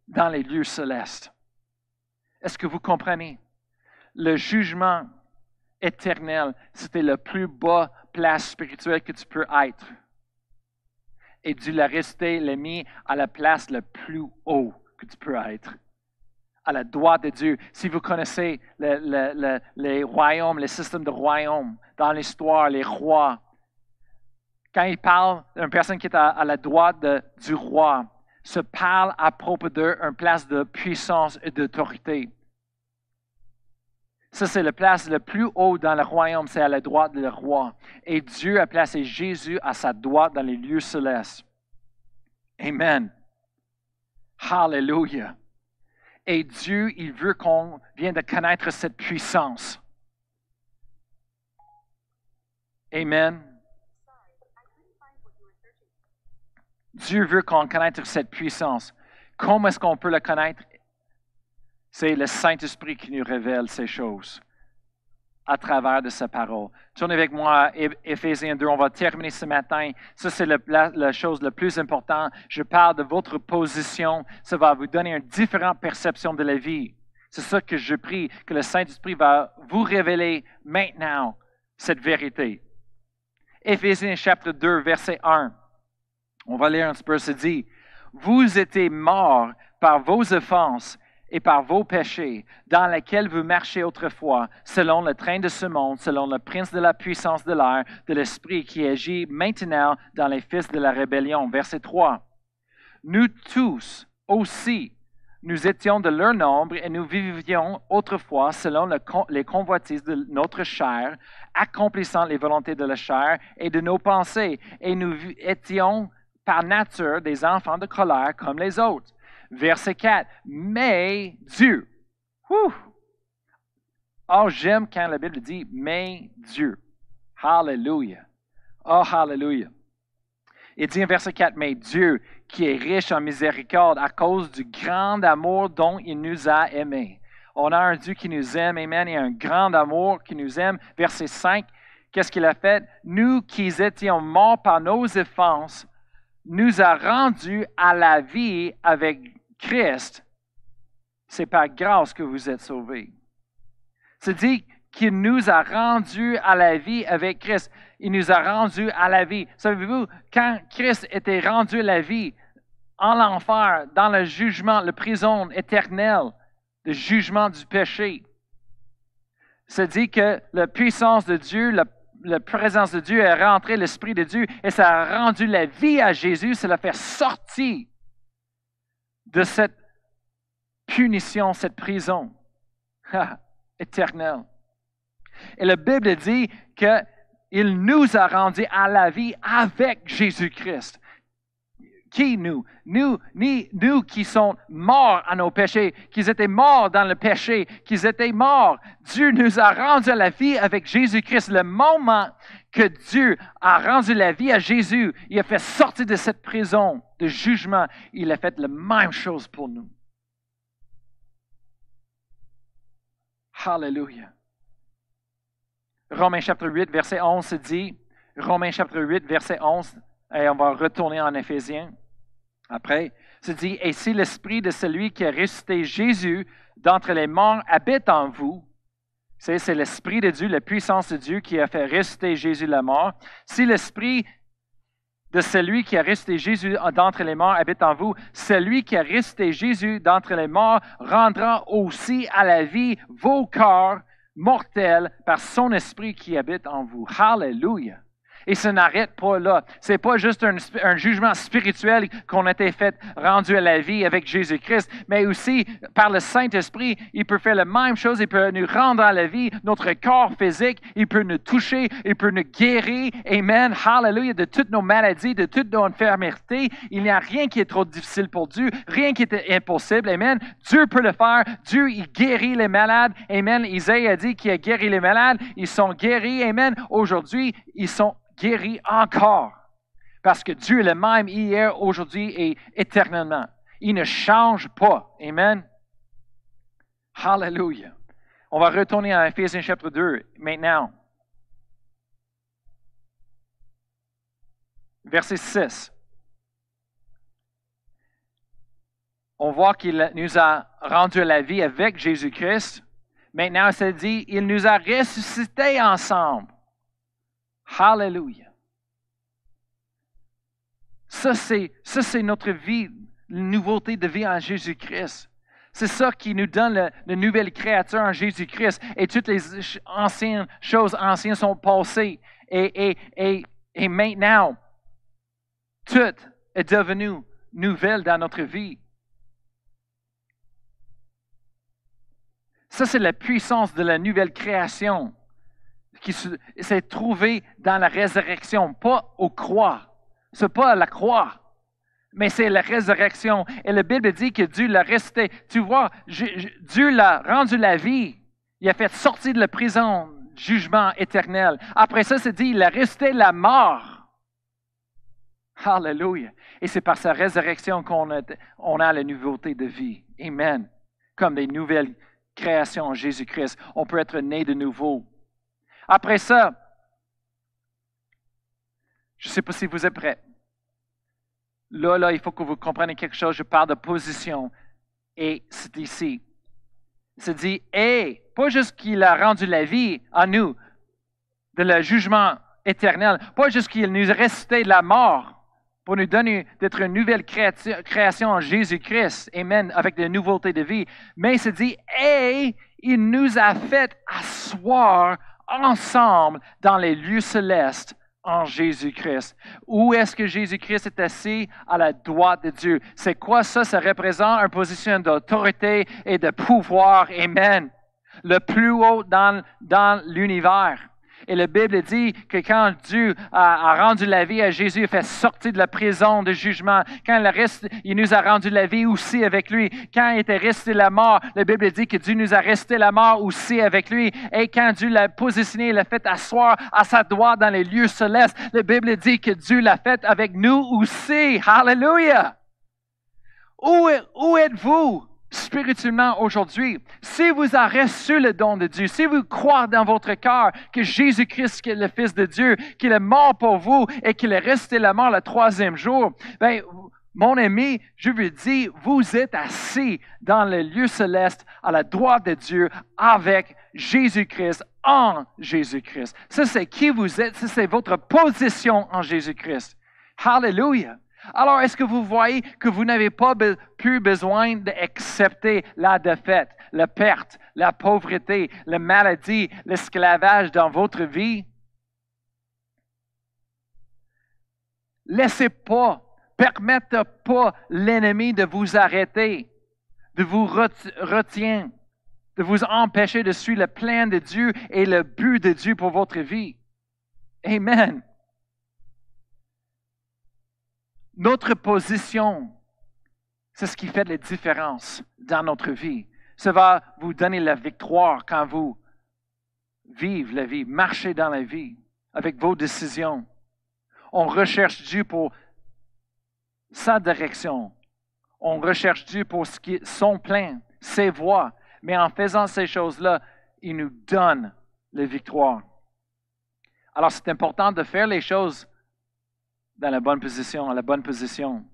dans les lieux célestes. Est-ce que vous comprenez? Le jugement éternel, c'était la plus bas place spirituelle que tu peux être. Et Dieu l'a resté, l'a mis à la place la plus haut que tu peux être. À la droite de Dieu. Si vous connaissez les royaumes, les systèmes de royaumes dans l'histoire, les rois, quand il parle d'une personne qui est à, la droite du roi, se parle à propos d'une place de puissance et d'autorité. Ça, c'est la place la plus haute dans le royaume, c'est à la droite du roi. Et Dieu a placé Jésus à sa droite dans les lieux célestes. Amen. Hallelujah. Et Dieu, il veut qu'on vienne de connaître cette puissance. Amen. Dieu veut qu'on connaisse cette puissance. Comment est-ce qu'on peut la connaître? C'est le Saint-Esprit qui nous révèle ces choses à travers de sa parole. Tournez avec moi à Éphésiens 2. On va terminer ce matin. Ça, c'est la, chose la plus importante. Je parle de votre position. Ça va vous donner une différente perception de la vie. C'est ça que je prie, que le Saint-Esprit va vous révéler maintenant cette vérité. Éphésiens chapitre 2, verset 1. On va lire un petit peu, dit, Vous étiez morts par vos offenses et par vos péchés, dans lesquels vous marchez autrefois, selon le train de ce monde, selon le prince de la puissance de l'air, de l'esprit qui agit maintenant dans les fils de la rébellion. Verset 3. Nous tous aussi, nous étions de leur nombre et nous vivions autrefois selon les convoitises de notre chair, accomplissant les volontés de la chair et de nos pensées, et nous étions par nature des enfants de colère comme les autres. Verset 4. Mais Dieu. Oh, j'aime quand la Bible dit mais Dieu. Hallelujah. Oh, hallelujah. Il dit en verset 4, mais Dieu, qui est riche en miséricorde à cause du grand amour dont il nous a aimés. On a un Dieu qui nous aime, Amen, et un grand amour qui nous aime. Verset 5, qu'est-ce qu'il a fait? Nous qui étions morts par nos offenses, nous a rendus à la vie avec Christ. C'est par grâce que vous êtes sauvés. C'est dit qu'il nous a rendus à la vie avec Christ. Il nous a rendus à la vie. Savez-vous, quand Christ était rendu à la vie, en l'enfer, dans le jugement, la prison éternelle, le jugement du péché, c'est dit que la puissance de Dieu, la présence de Dieu est rentrée, l'Esprit de Dieu, et ça a rendu la vie à Jésus, ça l'a fait sortir de cette punition, cette prison éternelle. Et la Bible dit qu'il nous a rendus à la vie avec Jésus-Christ. Qui nous? Nous, ni, nous qui sommes morts à nos péchés, qui étaient morts dans le péché, qui étaient morts. Dieu nous a rendu à la vie avec Jésus-Christ. Le moment que Dieu a rendu la vie à Jésus, il a fait sortir de cette prison de jugement. Il a fait la même chose pour nous. Hallelujah. Romains chapitre 8, verset 11 se dit, Romains chapitre 8, verset 11, et on va retourner en Éphésiens. Après, se dit, et si l'esprit de celui qui a ressuscité Jésus d'entre les morts habite en vous, c'est l'esprit de Dieu, la puissance de Dieu qui a fait ressusciter Jésus la mort. Si l'esprit de celui qui a ressuscité Jésus d'entre les morts habite en vous, celui qui a ressuscité Jésus d'entre les morts rendra aussi à la vie vos corps mortels par son esprit qui habite en vous. Hallelujah. Et ça n'arrête pas là. C'est pas juste un, jugement spirituel qu'on a été fait, rendu à la vie avec Jésus-Christ, mais aussi par le Saint-Esprit, il peut faire la même chose. Il peut nous rendre à la vie, notre corps physique. Il peut nous toucher, il peut nous guérir. Amen. Hallelujah. De toutes nos maladies, de toutes nos infirmités. Il n'y a rien qui est trop difficile pour Dieu, rien qui est impossible. Amen. Dieu peut le faire. Dieu, il guérit les malades. Amen. Isaïe a dit qu'il a guéri les malades. Ils sont guéris. Amen. Aujourd'hui, ils sont guérit encore. Parce que Dieu est le même hier, aujourd'hui et éternellement. Il ne change pas. Amen. Hallelujah. On va retourner à Ephésiens chapitre 2 maintenant. Verset 6. On voit qu'il nous a rendu la vie avec Jésus-Christ. Maintenant, ça dit, il nous a ressuscités ensemble. Hallelujah. Ça, c'est, c'est notre vie, la nouveauté de vie en Jésus-Christ. C'est ça qui nous donne la, nouvelle créature en Jésus-Christ. Et toutes les anciennes choses anciennes sont passées. Et, et, et, et maintenant, tout est devenu nouvelle dans notre vie. Ça, c'est la puissance de la nouvelle création qui s'est trouvé dans la résurrection, pas aux croix. Ce n'est pas à la croix. mais c'est la résurrection. Et la Bible dit que Dieu l'a resté. Tu vois, Dieu l'a rendu la vie. Il a fait sortir de la prison, jugement éternel. Après ça, c'est dit, il a resté la mort. Hallelujah. Et c'est par sa résurrection qu'on a, on a la nouveauté de vie. Amen. Comme des nouvelles créations en Jésus-Christ. On peut être né de nouveau. Après ça, je ne sais pas si vous êtes prêts. Là, là, il faut que vous compreniez quelque chose. Je parle de position. Et c'est ici. C'est dit, et pas juste qu'il a rendu la vie à nous, de le jugement éternel, pas juste qu'il nous a resté de la mort pour nous donner d'être une nouvelle création en Jésus-Christ, Amen, avec des nouveautés de vie, mais c'est dit, et il nous a fait asseoir ensemble dans les lieux célestes en Jésus-Christ. Où est-ce que Jésus-Christ est assis? À la droite de Dieu? C'est quoi ça? Ça représente une position d'autorité et de pouvoir. Amen. Le plus haut dans, dans l'univers. Et la Bible dit que quand Dieu a, rendu la vie à Jésus, il fait sortir de la prison de jugement. Quand il, reste, il nous a rendu la vie aussi avec lui. Quand il était resté la mort, la Bible dit que Dieu nous a resté la mort aussi avec lui. Et quand Dieu l'a positionné, l'a fait asseoir à sa droite dans les lieux célestes, la Bible dit que Dieu l'a fait avec nous aussi. Hallelujah! Où, où êtes-vous? Spirituellement aujourd'hui, si vous avez reçu le don de Dieu, si vous croyez dans votre cœur que Jésus-Christ est le Fils de Dieu, qu'il est mort pour vous et qu'il est resté la mort le troisième jour, ben, mon ami, je vous dis, vous êtes assis dans le lieu céleste à la droite de Dieu avec Jésus-Christ en Jésus-Christ. Ça, c'est qui vous êtes, ça, c'est votre position en Jésus-Christ. Hallelujah. Alors, est-ce que vous voyez que vous n'avez pas plus besoin d'accepter la défaite, la perte, la pauvreté, la maladie, l'esclavage dans votre vie? Laissez pas, permettez pas l'ennemi de vous arrêter, de vous retenir, de vous empêcher de suivre le plan de Dieu et le but de Dieu pour votre vie. Amen. Notre position, c'est ce qui fait la différence dans notre vie. Ça va vous donner la victoire quand vous vivez la vie, marchez dans la vie avec vos décisions. On recherche Dieu pour sa direction. On recherche Dieu pour ce qui, son plein, ses voies. Mais en faisant ces choses-là, il nous donne la victoire. Alors c'est important de faire les choses dans la bonne position, à la bonne position.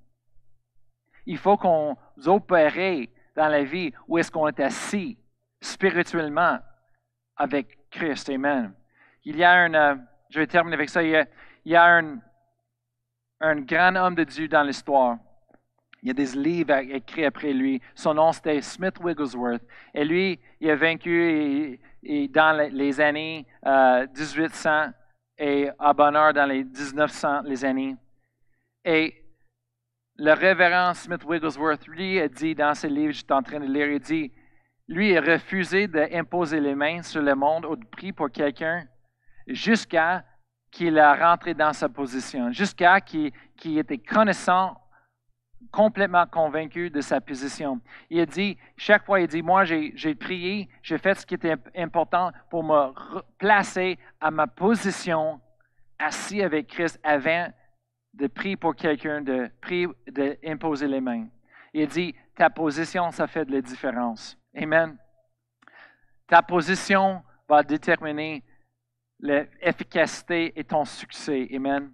Il faut qu'on opère dans la vie où est-ce qu'on est assis spirituellement avec Christ. Amen. Il y a un, euh, je vais terminer avec ça, il y a, un, un grand homme de Dieu dans l'histoire. Il y a des livres écrits après lui. Son nom, c'était Smith Wigglesworth. Et lui, il a vaincu dans les années 1800 euh, et à bonheur dans les 1900 les années. Et le révérend Smith Wigglesworth, lui, a dit dans ses livres, j'étais en train de lire, il dit, lui a refusé d'imposer les mains sur le monde au prix pour quelqu'un jusqu'à qu'il a rentré dans sa position, jusqu'à qu'il était connaissant, complètement convaincu de sa position. Il dit, chaque fois, il dit, moi, j'ai prié, j'ai fait ce qui était important pour me placer à ma position, assis avec Christ avant de prier pour quelqu'un, de prier, d'imposer les mains. Il dit, ta position, ça fait de la différence. Amen. Ta position va déterminer l'efficacité et ton succès. Amen.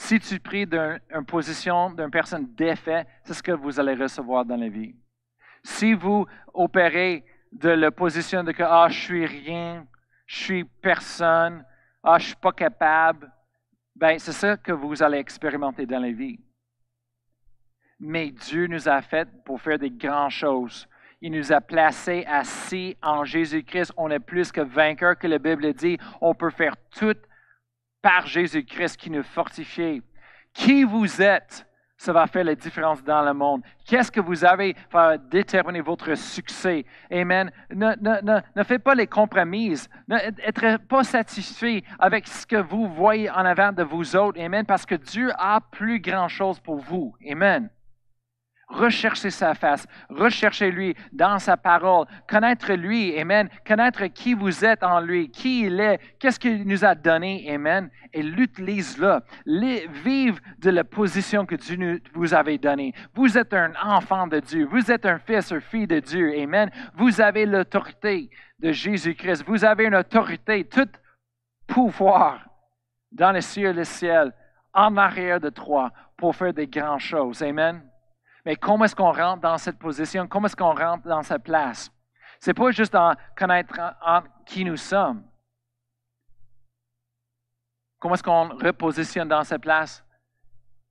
Si tu pries d'une position d'une personne défaite, c'est ce que vous allez recevoir dans la vie. Si vous opérez de la position de que ah, je suis rien, je suis personne, ah, je suis pas capable, ben, c'est ça que vous allez expérimenter dans la vie. Mais Dieu nous a fait pour faire des grandes choses. Il nous a placés assis en Jésus-Christ. On est plus que vainqueurs que la Bible dit. On peut faire tout par Jésus-Christ qui nous fortifie. Qui vous êtes, ça va faire la différence dans le monde. Qu'est-ce que vous avez va déterminer votre succès? Amen. Ne, ne, ne, ne faites pas les compromises. Ne pas satisfait avec ce que vous voyez en avant de vous autres. Amen. Parce que Dieu a plus grand chose pour vous. Amen. Recherchez sa face, recherchez-lui dans sa parole, connaître lui, Amen, connaître qui vous êtes en lui, qui il est, qu'est-ce qu'il nous a donné, Amen, et l'utilise-le. Vive de la position que Dieu vous avait donnée. Vous êtes un enfant de Dieu, vous êtes un fils, ou fille de Dieu, Amen. Vous avez l'autorité de Jésus-Christ, vous avez une autorité, tout pouvoir dans les cieux et le ciel, en arrière de toi, pour faire des grandes choses, Amen. Mais comment est-ce qu'on rentre dans cette position? Comment est-ce qu'on rentre dans cette place? Ce n'est pas juste en connaître qui nous sommes. Comment est-ce qu'on repositionne dans cette place?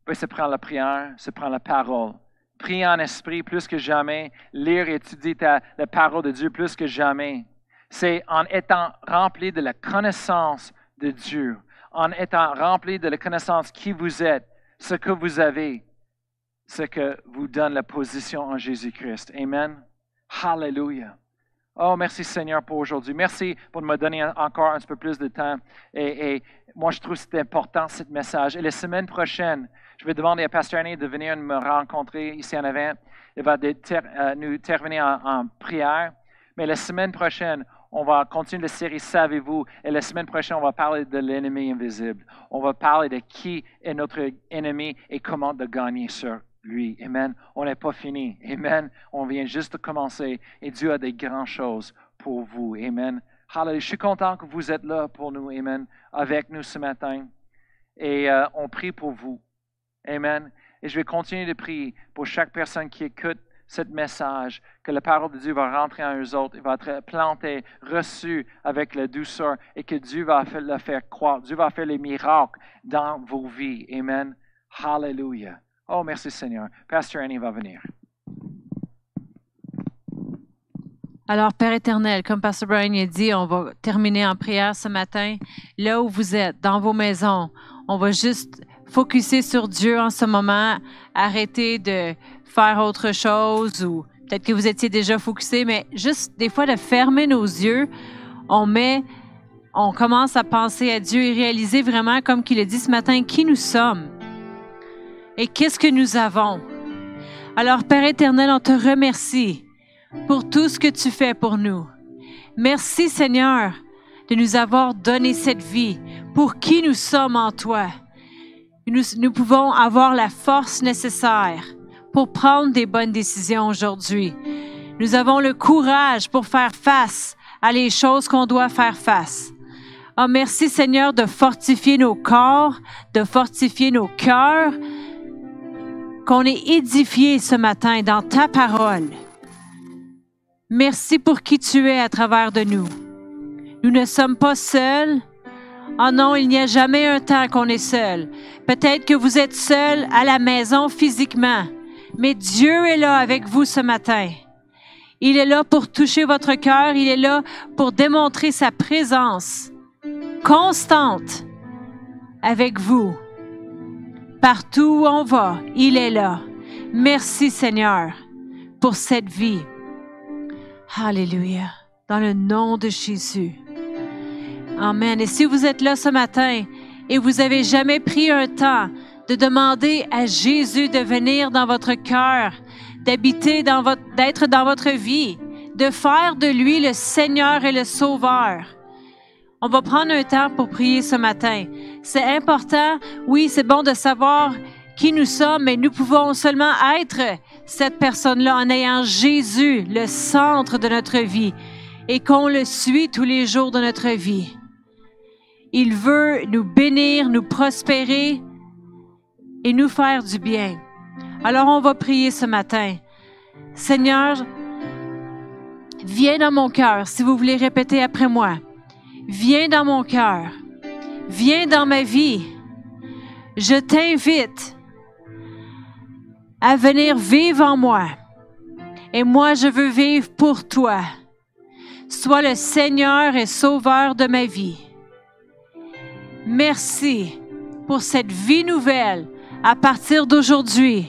Ben, c'est prendre la prière, c'est prendre la parole. Prier en esprit plus que jamais, lire et étudier la parole de Dieu plus que jamais. C'est en étant rempli de la connaissance de Dieu, en étant rempli de la connaissance qui vous êtes, ce que vous avez, ce que vous donne la position en Jésus-Christ. Amen. Hallelujah. Oh, merci Seigneur pour aujourd'hui. Merci pour me donner encore un petit peu plus de temps. Et, moi, je trouve que c'est important, ce message. Et la semaine prochaine, je vais demander à Pasteur Annie de venir me rencontrer ici en avant. Il va euh, nous terminer en, en, prière. Mais la semaine prochaine, on va continuer la série Savez-vous? Et la semaine prochaine, on va parler de l'ennemi invisible. On va parler de qui est notre ennemi et comment de gagner sur lui. Amen. On n'est pas fini. Amen. On vient juste de commencer et Dieu a des grandes choses pour vous. Amen. Hallelujah. Je suis content que vous êtes là pour nous. Amen. Avec nous ce matin. Et euh, on prie pour vous. Amen. Et je vais continuer de prier pour chaque personne qui écoute ce message, que la parole de Dieu va rentrer en eux autres, il va être planté, reçu avec la douceur et que Dieu va le faire croire. Dieu va faire les miracles dans vos vies. Amen. Hallelujah. Oh, merci Seigneur. Pasteur Annie va venir. Alors, Père éternel, comme Pasteur Brian a dit, on va terminer en prière ce matin. Là où vous êtes, dans vos maisons, on va juste focuser sur Dieu en ce moment. Arrêter de faire autre chose ou peut-être que vous étiez déjà focusé, mais juste des fois de fermer nos yeux, on met, on commence à penser à Dieu et réaliser vraiment, comme qu'il a dit ce matin, qui nous sommes et qu'est-ce que nous avons? Alors, Père éternel, on te remercie pour tout ce que tu fais pour nous. Merci, Seigneur, de nous avoir donné cette vie pour qui nous sommes en toi. Nous, pouvons avoir la force nécessaire pour prendre des bonnes décisions aujourd'hui. Nous avons le courage pour faire face à les choses qu'on doit faire face. Oh, merci Seigneur de fortifier nos corps, de fortifier nos cœurs, qu'on est édifié ce matin dans ta parole. Merci pour qui tu es à travers de nous. Nous ne sommes pas seuls. Oh non, il n'y a jamais un temps qu'on est seul. Peut-être que vous êtes seul à la maison physiquement, mais Dieu est là avec vous ce matin. Il est là pour toucher votre cœur, il est là pour démontrer sa présence constante avec vous. Partout où on va, il est là. Merci Seigneur pour cette vie. Alléluia. Dans le nom de Jésus. Amen. Et si vous êtes là ce matin et vous avez jamais pris un temps de demander à Jésus de venir dans votre cœur, d'habiter dans votre, d'être dans votre vie, de faire de lui le Seigneur et le Sauveur, on va prendre un temps pour prier ce matin. C'est important, oui, c'est bon de savoir qui nous sommes, mais nous pouvons seulement être cette personne-là en ayant Jésus, le centre de notre vie, et qu'on le suit tous les jours de notre vie. Il veut nous bénir, nous prospérer et nous faire du bien. Alors on va prier ce matin. Seigneur, viens dans mon cœur si vous voulez répéter après moi. Viens dans mon cœur. Viens dans ma vie. Je t'invite à venir vivre en moi. Et moi, je veux vivre pour toi. Sois le Seigneur et Sauveur de ma vie. Merci pour cette vie nouvelle à partir d'aujourd'hui,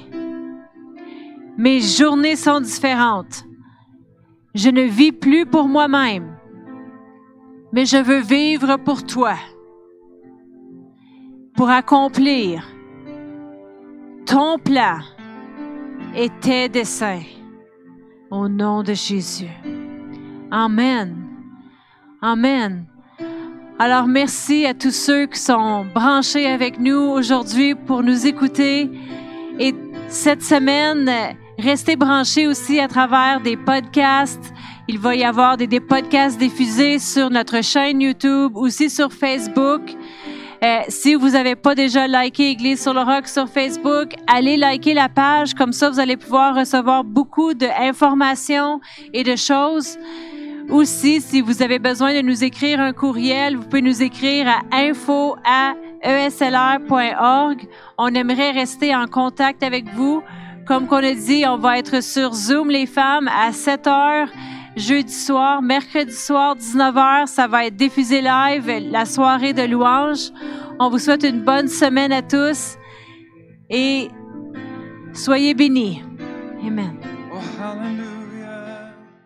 mes journées sont différentes. Je ne vis plus pour moi-même, mais je veux vivre pour toi, pour accomplir ton plan et tes desseins. Au nom de Jésus. Amen. Amen. Alors merci à tous ceux qui sont branchés avec nous aujourd'hui pour nous écouter. Et cette semaine, restez branchés aussi à travers des podcasts. Il va y avoir des, podcasts diffusés sur notre chaîne YouTube, aussi sur Facebook. Euh, si vous n'avez pas déjà liké Église sur le Rock sur Facebook, allez liker la page. Comme ça, vous allez pouvoir recevoir beaucoup d'informations et de choses. Aussi, si vous avez besoin de nous écrire un courriel, vous pouvez nous écrire à info à eslr.org. On aimerait rester en contact avec vous. Comme qu'on a dit, on va être sur Zoom, les femmes, à 7 heures jeudi soir, mercredi soir, 19h. Ça va être diffusé live, la soirée de louange. On vous souhaite une bonne semaine à tous et soyez bénis. Amen. Oh.